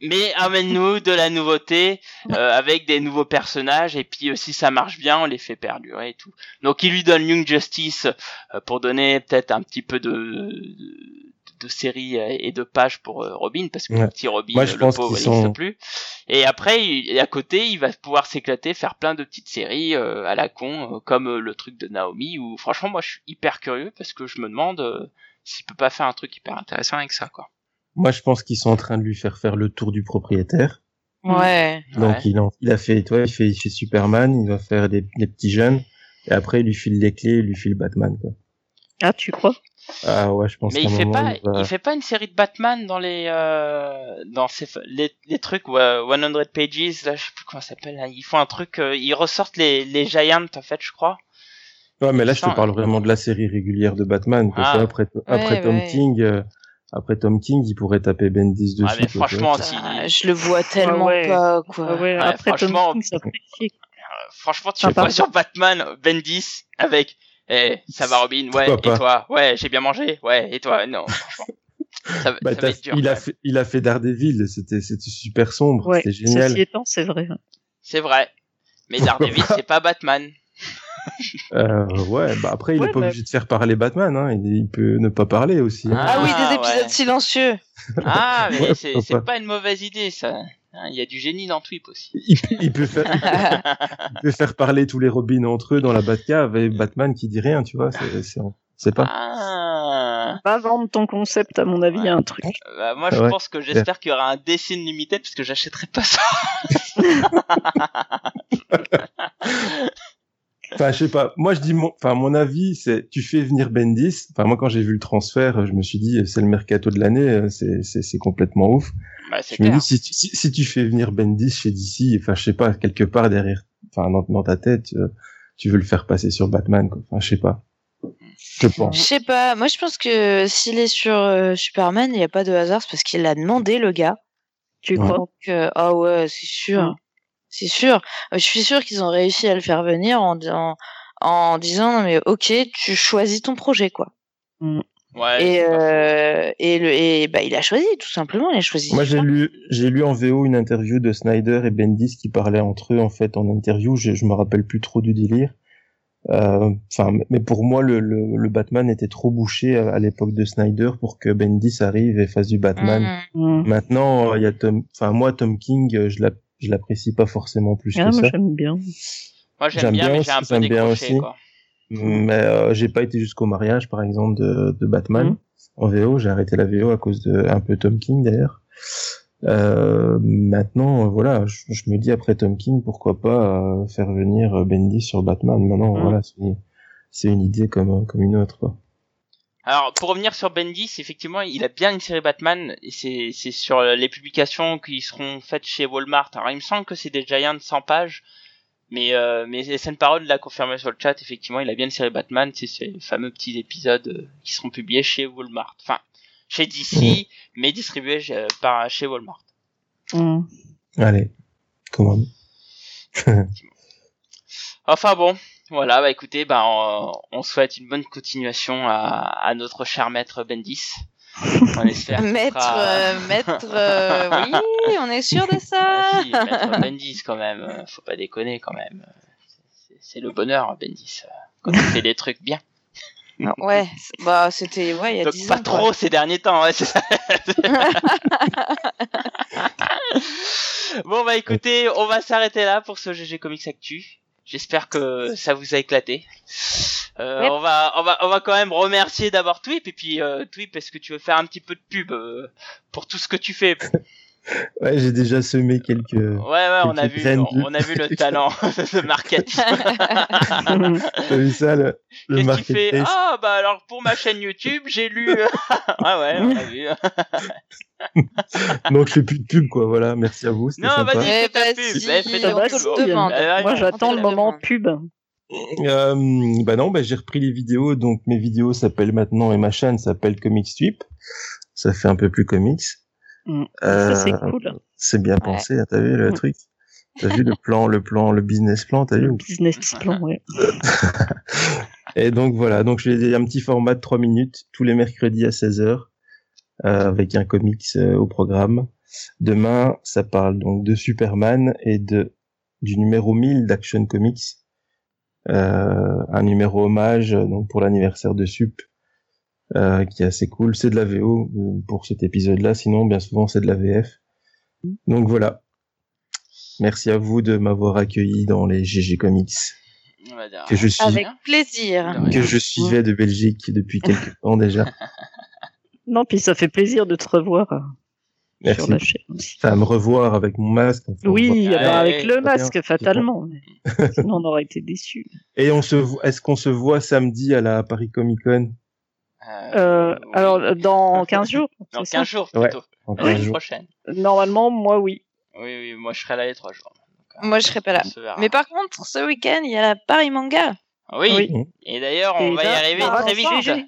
Speaker 1: Mais amène-nous de la nouveauté euh, avec des nouveaux personnages et puis euh, si ça marche bien, on les fait perdurer et tout. Donc il lui donne Young Justice euh, pour donner peut-être un petit peu de, de, de série euh, et de pages pour Robin parce que
Speaker 4: Ouais.
Speaker 1: le petit Robin,
Speaker 4: Moi, je
Speaker 1: le
Speaker 4: pense
Speaker 1: pauvre, n'existe
Speaker 4: sont-
Speaker 1: plus. Et après, il- à côté, il va pouvoir s'éclater, faire plein de petites séries euh, à la con, euh, comme le truc de Naomi. Où franchement, moi, je suis hyper curieux parce que je me demande euh, s'il peut pas faire un truc hyper intéressant avec ça, quoi.
Speaker 4: Moi, je pense qu'ils sont en train de lui faire faire le tour du propriétaire.
Speaker 2: Ouais.
Speaker 4: Donc
Speaker 1: Ouais.
Speaker 4: il, en, il a fait, toi, il fait, il fait Superman, il va faire des, des petits jeunes, et après il lui file les clés, il lui file Batman. Quoi.
Speaker 3: Ah, tu crois?
Speaker 4: Ah ouais, je pense
Speaker 1: Mais il
Speaker 4: un
Speaker 1: fait
Speaker 4: moment,
Speaker 1: pas,
Speaker 4: il va-
Speaker 1: il fait pas une série de Batman dans les, euh, dans ces, les, les trucs ouais, 100 pages, là, je sais plus comment ça s'appelle. Là. Ils font un truc, euh, ils ressortent les, les Giants en fait, je crois.
Speaker 4: Ouais, mais là, je te parle vraiment de la série régulière de Batman.
Speaker 1: Ah.
Speaker 4: Vois, Après, après
Speaker 2: Ouais,
Speaker 4: Tom
Speaker 2: ouais.
Speaker 4: King, euh, après Tom King, il pourrait taper Bendis dessus.
Speaker 1: Ah, mais franchement,
Speaker 4: vois.
Speaker 1: si,
Speaker 2: Ah, je le vois tellement
Speaker 3: ouais.
Speaker 2: pas quoi.
Speaker 3: Ah ouais,
Speaker 1: Ouais,
Speaker 3: Après Tom
Speaker 1: franchement-
Speaker 3: King, ça fait chier.
Speaker 1: euh, franchement, tu
Speaker 3: Ah, pardon.
Speaker 1: sur Batman, Bendis, avec, eh, ça va Robin, ouais,
Speaker 4: Pourquoi
Speaker 1: et
Speaker 4: pas?
Speaker 1: toi, ouais, j'ai bien mangé, ouais, et toi, non, franchement. Ça,
Speaker 4: Bah,
Speaker 1: ça dur.
Speaker 4: il, a fait, il a fait Daredevil, c'était c'était super sombre,
Speaker 3: Ouais,
Speaker 4: c'était génial.
Speaker 3: ceci étant, c'est vrai.
Speaker 1: C'est vrai. Mais
Speaker 4: Pourquoi
Speaker 1: Daredevil, c'est pas Batman.
Speaker 4: Euh, ouais, bah après, il
Speaker 3: Ouais,
Speaker 4: est pas
Speaker 3: bah-
Speaker 4: obligé de faire parler Batman, hein. il, il peut ne pas parler aussi. hein.
Speaker 2: Ah oui,
Speaker 1: Ah,
Speaker 2: des épisodes
Speaker 1: ouais.
Speaker 2: silencieux.
Speaker 1: Ah, mais
Speaker 4: Ouais,
Speaker 1: c'est
Speaker 4: pas.
Speaker 1: pas une mauvaise idée, ça. Hein, Il y a du génie dans Tweep aussi.
Speaker 4: Il, peut- il peut faire, il peut faire parler tous les Robins entre eux dans la Batcave et Batman qui dit rien, tu vois, c'est, c'est, c'est pas.
Speaker 1: Ah.
Speaker 3: Va vendre ton concept, à mon avis, il y a un truc.
Speaker 1: Bah, moi, je
Speaker 4: Ouais.
Speaker 1: pense que j'espère qu'il y aura un dessin limited parce que j'achèterai pas ça.
Speaker 4: Enfin, je sais pas. Moi, je dis mon, enfin, mon avis, c'est, tu fais venir Bendis. Enfin, moi, quand j'ai vu le transfert, je me suis dit, c'est le mercato de l'année, c'est, c'est, c'est complètement ouf.
Speaker 1: Bah, c'est
Speaker 4: Je me
Speaker 1: clair.
Speaker 4: dis, si, tu- si, si tu fais venir Bendis chez DC, enfin, je sais pas, quelque part derrière, enfin, dans, dans ta tête, euh, tu veux le faire passer sur Batman, quoi. Enfin, je sais pas. Je
Speaker 2: Je
Speaker 4: pense.
Speaker 2: sais pas. Moi, je pense que s'il est sur euh, Superman, il n'y a pas de hasard, c'est parce qu'il l'a demandé, le gars.
Speaker 3: Tu
Speaker 4: Ouais.
Speaker 3: crois
Speaker 2: euh, ah ouais, c'est sûr. C'est sûr. Euh, Je suis sûr qu'ils ont réussi à le faire venir en, en, en disant, non mais ok, tu choisis ton projet, quoi.
Speaker 1: Ouais,
Speaker 2: et
Speaker 1: pas faux.
Speaker 2: euh, et, le, et bah, il a choisi, tout simplement, il a choisi.
Speaker 4: Moi, j'ai lu, j'ai lu en VO une interview de Snyder et Bendis qui parlaient entre eux, en fait, en interview. Je, je me rappelle plus trop du délire. Euh, Enfin, mais pour moi, le, le, le Batman était trop bouché à, à l'époque de Snyder pour que Bendis arrive et fasse du Batman.
Speaker 2: Mm.
Speaker 3: Mmh.
Speaker 4: Maintenant, il y a Tom, enfin, moi, Tom King, je je l'apprécie pas forcément plus
Speaker 3: Ah,
Speaker 4: que
Speaker 3: moi,
Speaker 4: ça.
Speaker 3: j'aime bien.
Speaker 1: Moi, j'aime
Speaker 4: j'aime
Speaker 1: bien,
Speaker 4: bien
Speaker 1: mais j'ai un peu
Speaker 4: j'aime bien
Speaker 1: décroché,
Speaker 4: aussi.
Speaker 1: quoi.
Speaker 4: Mais euh, j'ai pas été jusqu'au mariage, par exemple, de, de Batman
Speaker 3: Mhm.
Speaker 4: en VO. J'ai arrêté la VO à cause de un peu Tom King d'ailleurs. Euh, maintenant, euh, voilà, je, je me dis après Tom King, pourquoi pas euh, faire venir Bendis sur Batman. Maintenant,
Speaker 3: Mhm.
Speaker 4: voilà, c'est c'est une idée comme comme une autre. Quoi.
Speaker 1: Alors pour revenir sur Bendis, effectivement, il a bien une série Batman et c'est c'est sur les publications qui seront faites chez Walmart. Alors il me semble que c'est des Giants 100 pages, mais euh, mais SN Parole l'a confirmé sur le chat. Effectivement, il a bien une série Batman. C'est ces fameux petits épisodes euh, qui seront publiés chez Walmart. Enfin, chez DC, mais distribués euh, par chez Walmart.
Speaker 3: Mm.
Speaker 4: Allez, comment
Speaker 1: Enfin bon, voilà, bah écoutez, bah on, on souhaite une bonne continuation à, à notre cher maître Bendis. On espère
Speaker 2: Maître,
Speaker 1: sera-
Speaker 2: euh, maître, euh, oui, on est sûr de ça.
Speaker 1: Ah si, maître Bendis quand même, faut pas déconner quand même. C'est- le bonheur Bendis quand il fait des trucs bien.
Speaker 2: Ouais, bah c'était ouais il y a
Speaker 1: Donc
Speaker 2: 10
Speaker 1: pas
Speaker 2: ans. quoi.
Speaker 1: trop ces derniers temps, ouais, c'est ça. bon bah écoutez, on va s'arrêter là pour ce GG Comics Actu. J'espère que ça vous a éclaté. Euh,
Speaker 2: Yep.
Speaker 1: On va, on va, on va quand même remercier d'abord Twip et puis euh, Twip, est-ce que tu veux faire un petit peu de pub euh, pour tout ce que tu fais?
Speaker 4: Ouais, j'ai déjà semé quelques.
Speaker 1: Ouais, ouais, on a vu, on, a vu le talent de marketing.
Speaker 4: T'as vu ça, le, le
Speaker 1: Qu'est-ce qu'il fait Ah bah alors pour ma chaîne YouTube, j'ai lu. ah ouais, on a vu.
Speaker 4: Donc je fais plus de pub, quoi. Voilà, merci à vous. C'était
Speaker 1: Non,
Speaker 4: sympa.
Speaker 1: vas-y,
Speaker 2: Eh
Speaker 1: fais ta
Speaker 2: bah,
Speaker 1: pub.
Speaker 2: si,
Speaker 1: Bah, fais
Speaker 3: Ça
Speaker 1: ta
Speaker 3: va,
Speaker 1: pub.
Speaker 3: si,
Speaker 2: demande.
Speaker 1: Ah, ouais,
Speaker 3: Moi, j'attends le moment
Speaker 2: demande.
Speaker 3: pub.
Speaker 4: Euh, bah non, bah j'ai repris les vidéos, donc mes vidéos s'appellent maintenant et ma chaîne s'appelle Comic Strip. Ça fait un peu plus comics.
Speaker 3: Mm.
Speaker 4: Euh,
Speaker 3: Ça, c'est cool.
Speaker 4: C'est bien pensé, hein, t'as vu le
Speaker 3: Mm.
Speaker 4: truc? T'as vu le plan, le plan, le business plan, t'as vu?
Speaker 3: Le business plan, ouais.
Speaker 4: Et donc voilà, donc j'ai un petit format de 3 minutes tous les mercredis à 16h euh, avec un comics euh, au programme. Demain, ça parle donc de Superman et de du numéro 1000 d'Action Comics. Euh, un numéro hommage donc pour l'anniversaire de Sup euh, qui est assez cool. C'est de la VO euh, pour cet épisode-là, sinon bien souvent c'est de la VF. Donc voilà. Merci à vous de m'avoir accueilli dans les GG Comics que je suis
Speaker 2: Avec plaisir.
Speaker 4: Que je suivais de Belgique depuis quelques temps déjà.
Speaker 3: Non, puis ça fait plaisir de te revoir euh,
Speaker 4: Merci.
Speaker 3: sur la chaîne aussi.
Speaker 4: Enfin, me revoir avec mon masque. enfin,
Speaker 3: Oui,
Speaker 4: voit-
Speaker 3: bah, avec le masque, fatalement. Sinon, on aurait été déçus.
Speaker 4: Et on se voit, est-ce qu'on se voit samedi à la Paris Comic Con?
Speaker 3: Euh,
Speaker 1: oui.
Speaker 3: alors, dans 15 jours
Speaker 1: dans
Speaker 3: c'est ça
Speaker 1: 15 jours
Speaker 4: Ouais.
Speaker 1: plutôt.
Speaker 4: en
Speaker 1: La
Speaker 4: 15
Speaker 1: semaine
Speaker 4: jours
Speaker 1: prochaine.
Speaker 3: Normalement, moi, oui.
Speaker 1: Oui, oui, moi je serai là les 3 jours. Donc, euh,
Speaker 2: Moi je serai pas là. Mais par contre, ce week-end, il y a la Paris Manga.
Speaker 1: Oui.
Speaker 3: Oui.
Speaker 1: Et d'ailleurs, on
Speaker 3: Et
Speaker 1: va y arriver
Speaker 3: va
Speaker 1: très vite.
Speaker 3: parler.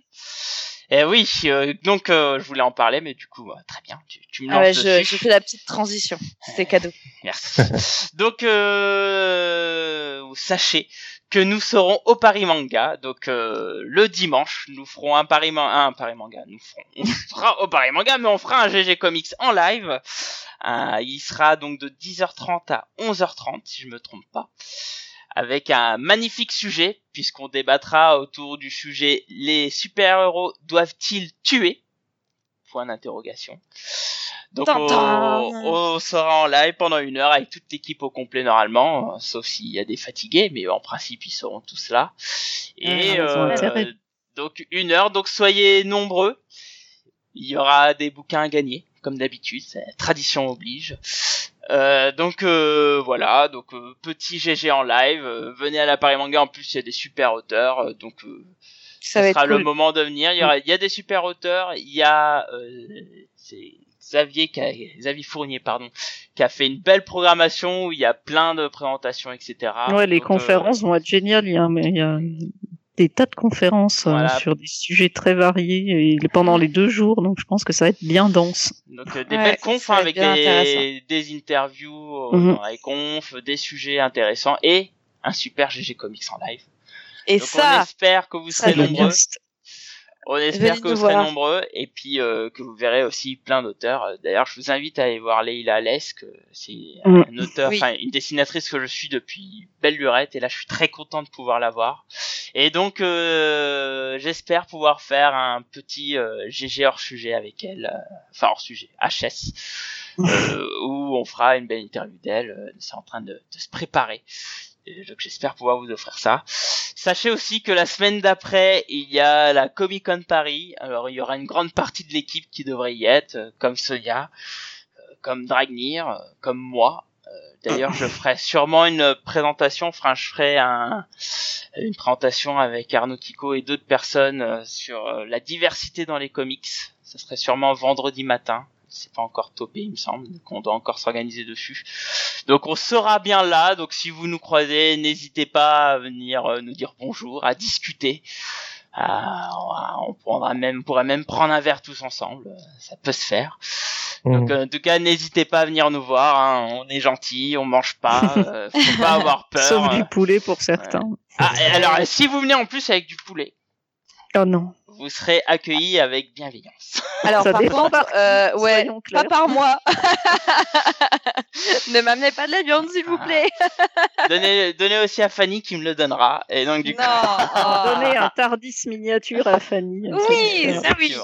Speaker 1: Et oui, euh, donc euh, je voulais en parler, mais du coup, euh, très bien, tu, tu me
Speaker 2: Ah ouais,
Speaker 1: lances
Speaker 2: je, je fais la petite transition. C'était cadeau.
Speaker 1: Merci. donc, euh, sachez que nous serons au Paris Manga. Donc, euh, le dimanche, nous ferons un Paris, un Paris Manga. Nous ferons, on au Paris Manga, mais on fera un GG Comics en live. Euh, il sera donc de 10h30 à 11h30, si je me trompe pas. Avec un magnifique sujet, puisqu'on débattra autour du sujet les super-héros doivent-ils tuer? Point d'interrogation. Donc on, on sera en live pendant une heure avec toute l'équipe au complet normalement, euh, sauf s'il y a des fatigués, mais en principe ils seront tous là. Et
Speaker 3: intérêt.
Speaker 1: donc une heure, donc soyez nombreux. Il y aura des bouquins à gagner, comme d'habitude, tradition oblige. Euh, donc euh, voilà, donc euh, petit GG en live, euh, venez à la Paris Manga, en plus il y a des super auteurs, euh, donc euh,
Speaker 2: Ça
Speaker 1: ce
Speaker 2: va
Speaker 1: sera
Speaker 2: être
Speaker 1: le
Speaker 2: cool.
Speaker 1: moment de venir. Il y, aura, il y a des super auteurs. Il y a euh, c'est Xavier, qui a, Xavier Fournier, pardon, qui a fait une belle programmation où il y a plein de présentations, etc.
Speaker 3: ouais, les
Speaker 1: Donc, euh,
Speaker 3: conférences vont être géniales. Il y a, il y a des tas de conférences euh,
Speaker 1: Voilà.
Speaker 3: sur des sujets très variés et pendant les deux jours, donc je pense que ça va être bien dense.
Speaker 1: donc euh, des
Speaker 2: Ouais,
Speaker 1: belles confs hein, avec des, interviews euh,
Speaker 3: Mhm.
Speaker 1: dans les confs, des sujets intéressants et un super GG Comics en live.
Speaker 2: Et
Speaker 1: Donc on
Speaker 2: ça,
Speaker 1: espère que vous serez nombreux. On espère
Speaker 2: Venez
Speaker 1: que vous serez
Speaker 2: voir.
Speaker 1: nombreux et puis euh, que vous verrez aussi plein d'auteurs. Euh, D'ailleurs, je vous invite à aller voir Leila Lesk, euh, c'est
Speaker 3: Mm.
Speaker 1: un auteur,
Speaker 2: Oui.
Speaker 1: enfin une dessinatrice que je suis depuis belle lurette et là je suis très content de pouvoir la voir. Et donc euh, j'espère pouvoir faire un petit euh, GG hors sujet avec elle, euh, enfin hors sujet, HS, euh, où on fera une belle interview d'elle. euh, C'est en train de, de se préparer. J'espère pouvoir vous offrir ça. Sachez aussi que la semaine d'après, il y a la Comic Con Paris. Alors il y aura une grande partie de l'équipe qui devrait y être, euh, comme Sonia, euh, comme Dragnir, euh, comme moi. D'ailleurs, je ferai sûrement une présentation. Enfin, je ferai un, une présentation avec Arnaud Kiko et d'autres personnes sur la diversité dans les comics. Ce serait sûrement vendredi matin c'est pas encore topé, il me semble, qu'on doit encore s'organiser dessus. Donc on sera bien là, donc si vous nous croisez, n'hésitez pas à venir euh, nous dire bonjour, à discuter. on prendra même, pourrait même prendre un verre tous ensemble, ça peut se faire. Donc mmh. en tout cas, n'hésitez pas à venir nous voir. Hein. On est gentil, on mange pas, euh, faut pas avoir peur.
Speaker 3: Sauf du poulet pour certains.
Speaker 1: Ah, alors si vous venez en plus avec du poulet.
Speaker 3: Oh non
Speaker 1: vous serez accueillis avec bienveillance.
Speaker 2: Alors, par contre, euh, ouais, pas par moi. ne m'amenez pas de la viande, s'il vous plaît.
Speaker 1: donnez, donnez aussi à Fanny qui me le donnera. Et donc, du
Speaker 3: non. coup. donnez un Tardis miniature à Fanny.
Speaker 2: Oui, ça, oui.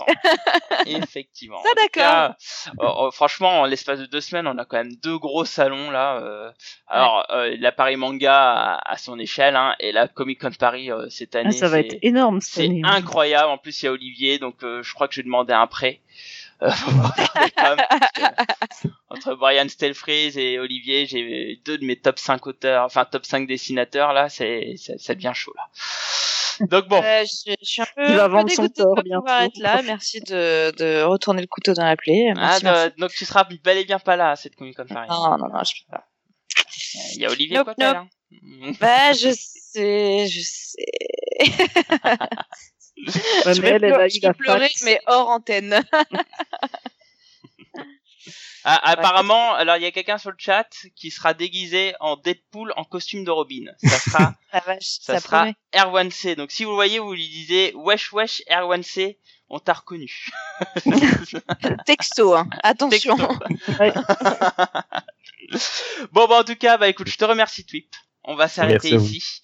Speaker 1: Effectivement.
Speaker 2: Ça, d'accord.
Speaker 1: Oh, oh, franchement, en l'espace de deux semaines, on a quand même deux gros salons, là. Euh. alors, euh, la Paris Manga à, son échelle, hein, et la Comic Con Paris euh, cette ah, année.
Speaker 3: ça va être énorme
Speaker 1: C'est hein. incroyable. En plus, il y a Olivier, donc euh, je crois que je vais demander un prêt. Euh, entre Brian Stelfreeze et Olivier, j'ai deux de mes top 5 auteurs, enfin top 5 dessinateurs là, c'est ça, devient chaud là. Donc bon.
Speaker 2: Euh, je, suis un peu, un peu dégoûtée de bien pouvoir être là. Merci de, de retourner le couteau dans la plaie.
Speaker 1: ah, donc tu seras bel et bien pas là à cette Comic Con Paris.
Speaker 2: Non, non, non, je peux pas.
Speaker 1: Il y a Olivier nope, nope. Hein.
Speaker 2: bah, je sais, je sais.
Speaker 3: je vais, pleurer,
Speaker 2: mais hors antenne.
Speaker 1: Ah, apparemment, alors il y a quelqu'un sur le chat qui sera déguisé en Deadpool en costume de Robin. Ça sera, ça, sera R1C. Donc si vous voyez, vous lui disiez wesh wesh R1C, on t'a reconnu.
Speaker 2: Texto, hein. attention.
Speaker 1: bon, bah en tout cas, bah écoute, je te remercie Twip. On va s'arrêter ici.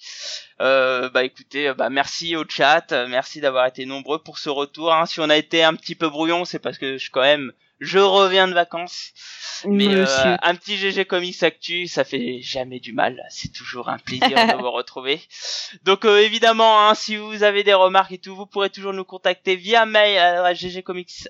Speaker 1: Euh, bah écoutez, bah merci au chat, merci d'avoir été nombreux pour ce retour. Hein. Si on a été un petit peu brouillon, c'est parce que je quand même je reviens de vacances. Mais euh, un petit GG Comics Actu, ça fait jamais du mal. C'est toujours un plaisir de vous retrouver. Donc euh, évidemment, hein, si vous avez des remarques et tout, vous pourrez toujours nous contacter via mail à ggcomics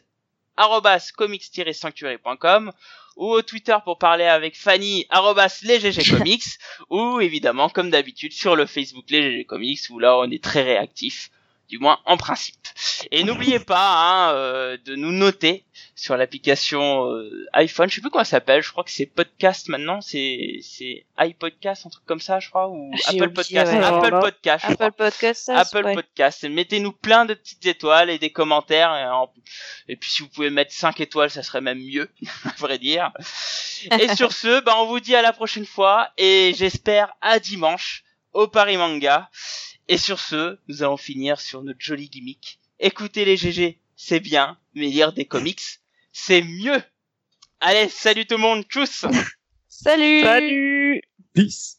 Speaker 1: comics-sanctuary.com ou au Twitter pour parler avec Fanny, arrobas les GG Comics, ou évidemment, comme d'habitude, sur le Facebook les GG Comics, où là, on est très réactif du moins en principe. Et n'oubliez pas hein, euh, de nous noter sur l'application euh, iPhone, je sais plus comment ça s'appelle, je crois que c'est podcast maintenant, c'est c'est iPodcast, un truc comme ça, je crois, ou Apple Podcast, Apple Podcast,
Speaker 2: Apple Podcast,
Speaker 1: Apple Podcast. Mettez-nous plein de petites étoiles et des commentaires, et, puis si vous pouvez mettre 5 étoiles, ça serait même mieux, à vrai dire. Et sur ce, bah on vous dit à la prochaine fois, et j'espère à dimanche au Paris Manga. Et sur ce, nous allons finir sur notre jolie gimmick. Écoutez les GG, c'est bien, mais lire des comics, c'est mieux. Allez, salut tout le monde, tchuss
Speaker 2: Salut
Speaker 3: Salut
Speaker 4: Peace